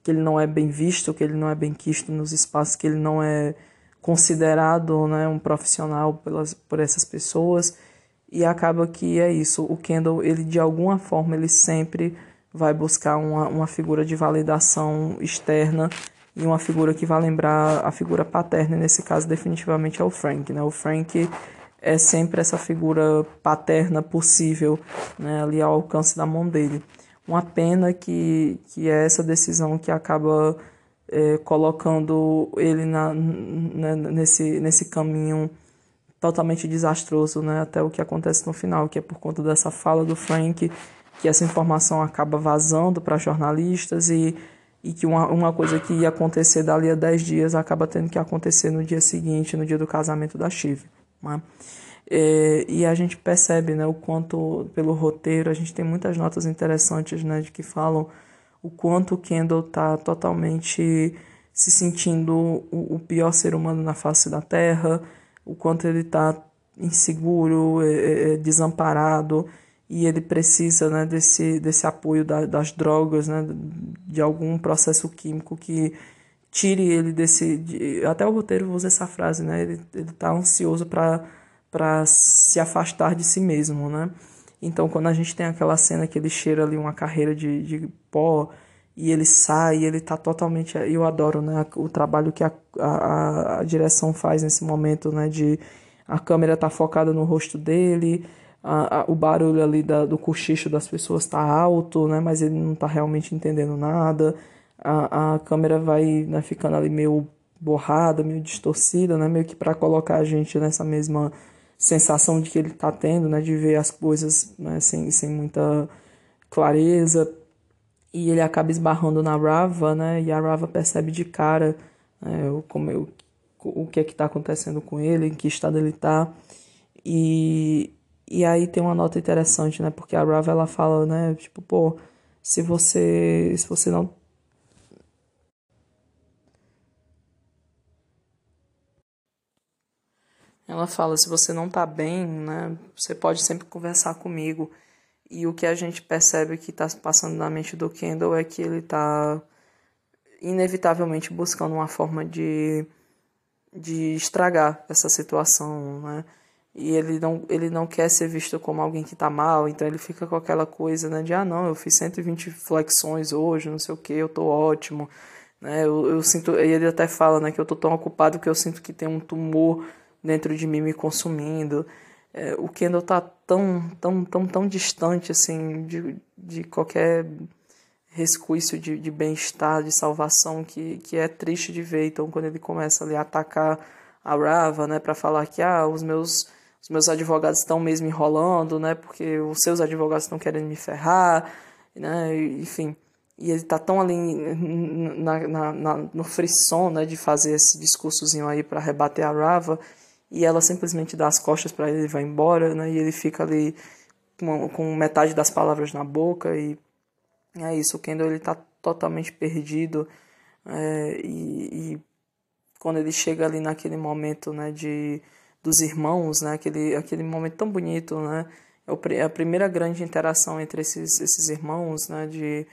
que ele não é bem visto, que ele não é bem quisto nos espaços, que ele não é considerado né, um profissional pelas, por essas pessoas e acaba que é isso. O Kendall, ele de alguma forma, ele sempre vai buscar uma, uma figura de validação externa e uma figura que vai lembrar a figura paterna, nesse caso definitivamente é o Frank, né? O Frank é sempre essa figura paterna possível, né, ali ao alcance da mão dele. Uma pena que, que é essa decisão que acaba é, colocando ele na, na, nesse, nesse caminho totalmente desastroso, né? Até o que acontece no final, que é por conta dessa fala do Frank, que essa informação acaba vazando para jornalistas e, e que uma, uma coisa que ia acontecer dali a 10 dias acaba tendo que acontecer no dia seguinte, no dia do casamento da Chive. Né? É, e a gente percebe né, o quanto, pelo roteiro, a gente tem muitas notas interessantes né, de que falam o quanto o Kendall está totalmente se sentindo o, o pior ser humano na face da Terra, o quanto ele está inseguro, é, é, é, desamparado e ele precisa né, desse, desse apoio da, das drogas, né, de algum processo químico que tire ele desse. De, até o roteiro usa essa frase, né? Ele está ansioso para se afastar de si mesmo, né? Então, quando a gente tem aquela cena que ele cheira ali uma carreira de, de pó e ele sai, ele tá totalmente. Eu adoro, né? O trabalho que a, a, a direção faz nesse momento, né? De a câmera tá focada no rosto dele, a, a, o barulho ali da, do cochicho das pessoas tá alto, né? Mas ele não tá realmente entendendo nada. A, a câmera vai né, ficando ali meio borrada, meio distorcida, né? Meio que para colocar a gente nessa mesma sensação de que ele tá tendo, né? De ver as coisas né, sem, sem muita clareza e ele acaba esbarrando na Rava, né? E a Rava percebe de cara né, o, como, o, o que é que está acontecendo com ele, em que estado ele está. E, e aí tem uma nota interessante, né? Porque a Rava ela fala, né? Tipo, pô, se você, se você não Ela fala: se você não tá bem, né, você pode sempre conversar comigo. E o que a gente percebe que está passando na mente do Kendall é que ele está inevitavelmente buscando uma forma de, de estragar essa situação, né? E ele não, ele não quer ser visto como alguém que está mal, então ele fica com aquela coisa, né? De, ah, não, eu fiz 120 flexões hoje, não sei o que, eu tô ótimo, né? Eu, eu sinto, e ele até fala, né, que eu tô tão ocupado que eu sinto que tem um tumor dentro de mim me consumindo é, o Kendall tá tão, tão, tão, tão distante assim de, de qualquer resquício de, de bem-estar, de salvação, que, que é triste de ver. Então, quando ele começa ali a atacar a Rava, né, para falar que ah, os meus os meus advogados estão mesmo enrolando, né, porque os seus advogados estão querendo me ferrar, né, enfim. E ele tá tão ali na, na, na, no frisson, né, de fazer esse discursozinho aí para rebater a Rava, e ela simplesmente dá as costas para ele e vai embora, né? E ele fica ali com, com metade das palavras na boca e é isso. O Kendall ele tá totalmente perdido é, e, e, quando ele chega ali naquele momento, né, de dos irmãos, né, aquele aquele momento tão bonito, né? É, é a primeira grande interação entre esses esses irmãos, né, de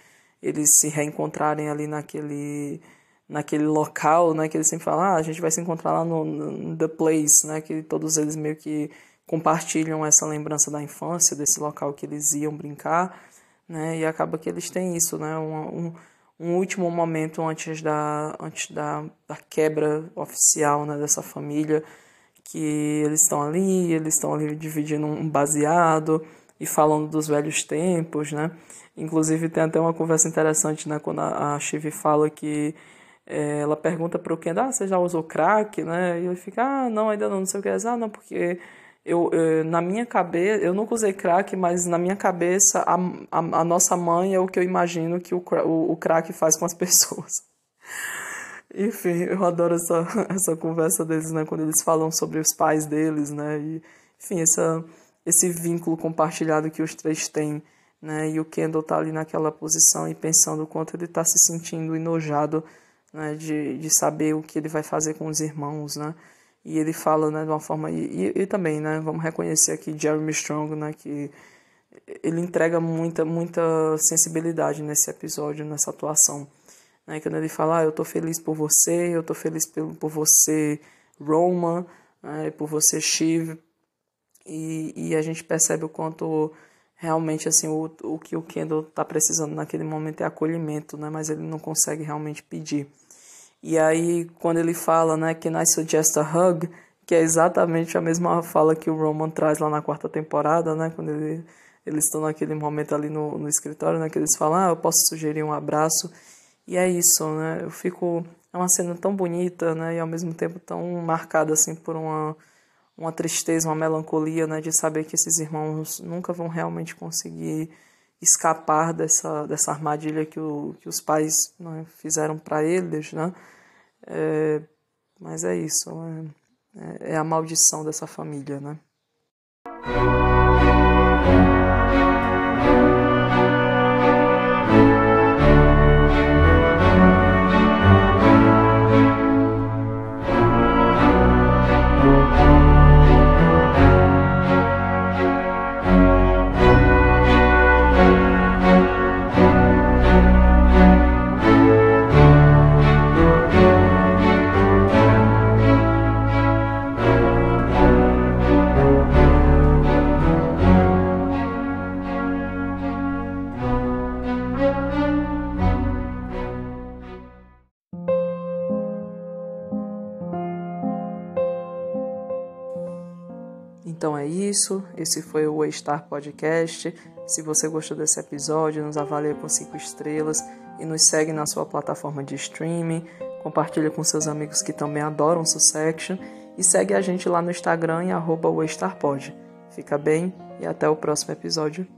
eles se reencontrarem ali naquele naquele local, né, que eles sempre falam, ah, a gente vai se encontrar lá no, no, The Place, né, que todos eles meio que compartilham essa lembrança da infância, desse local que eles iam brincar, né, e acaba que eles têm isso, né, um, um, um último momento antes da, antes da, da quebra oficial, né, dessa família, que eles estão ali, eles estão ali dividindo um baseado e falando dos velhos tempos, né, inclusive tem até uma conversa interessante, né, quando a, a Chive fala que é, ela pergunta para o Ken, ah, você já usou crack, né? E ele fica, ah, não, ainda não, não sei o que. Ah, não, porque eu, eu, na minha cabeça, eu nunca usei crack, mas na minha cabeça a, a, a nossa mãe é o que eu imagino que o, o, o crack faz com as [laughs] pessoas. Enfim, eu adoro essa, [laughs] essa conversa deles, né? Quando eles falam sobre os pais deles, né? E, enfim, essa, esse vínculo compartilhado que os três têm, né? E o Kendall tá ali naquela posição e pensando o quanto ele tá se sentindo enojado né, de, de saber o que ele vai fazer com os irmãos, né? E ele fala, né, de uma forma e, e, e também, né, vamos reconhecer aqui Jeremy Strong, né, que ele entrega muita muita sensibilidade nesse episódio, nessa atuação, né? Quando ele fala, ah, eu tô feliz por você, eu tô feliz por, por você, Roma, né, por você, Shiv, e, e a gente percebe o quanto realmente assim o, o que o Kendall está precisando naquele momento é acolhimento, né? Mas ele não consegue realmente pedir. E aí, quando ele fala, né, que I suggest a hug, que é exatamente a mesma fala que o Roman traz lá na quarta temporada, né, quando ele, eles estão naquele momento ali no, no escritório, né, que eles falam, ah, eu posso sugerir um abraço. E é isso, né, eu fico... É uma cena tão bonita, né, e ao mesmo tempo tão marcada, assim, por uma, uma tristeza, uma melancolia, né, de saber que esses irmãos nunca vão realmente conseguir escapar dessa, dessa armadilha que, o, que os pais né, fizeram para eles, né? É, mas é isso, é, é a maldição dessa família, né? Então é isso, esse foi o Star Podcast. Se você gostou desse episódio, nos avalie com 5 estrelas e nos segue na sua plataforma de streaming. Compartilha com seus amigos que também adoram Sussection e segue a gente lá no Instagram em arroba Fica bem e até o próximo episódio.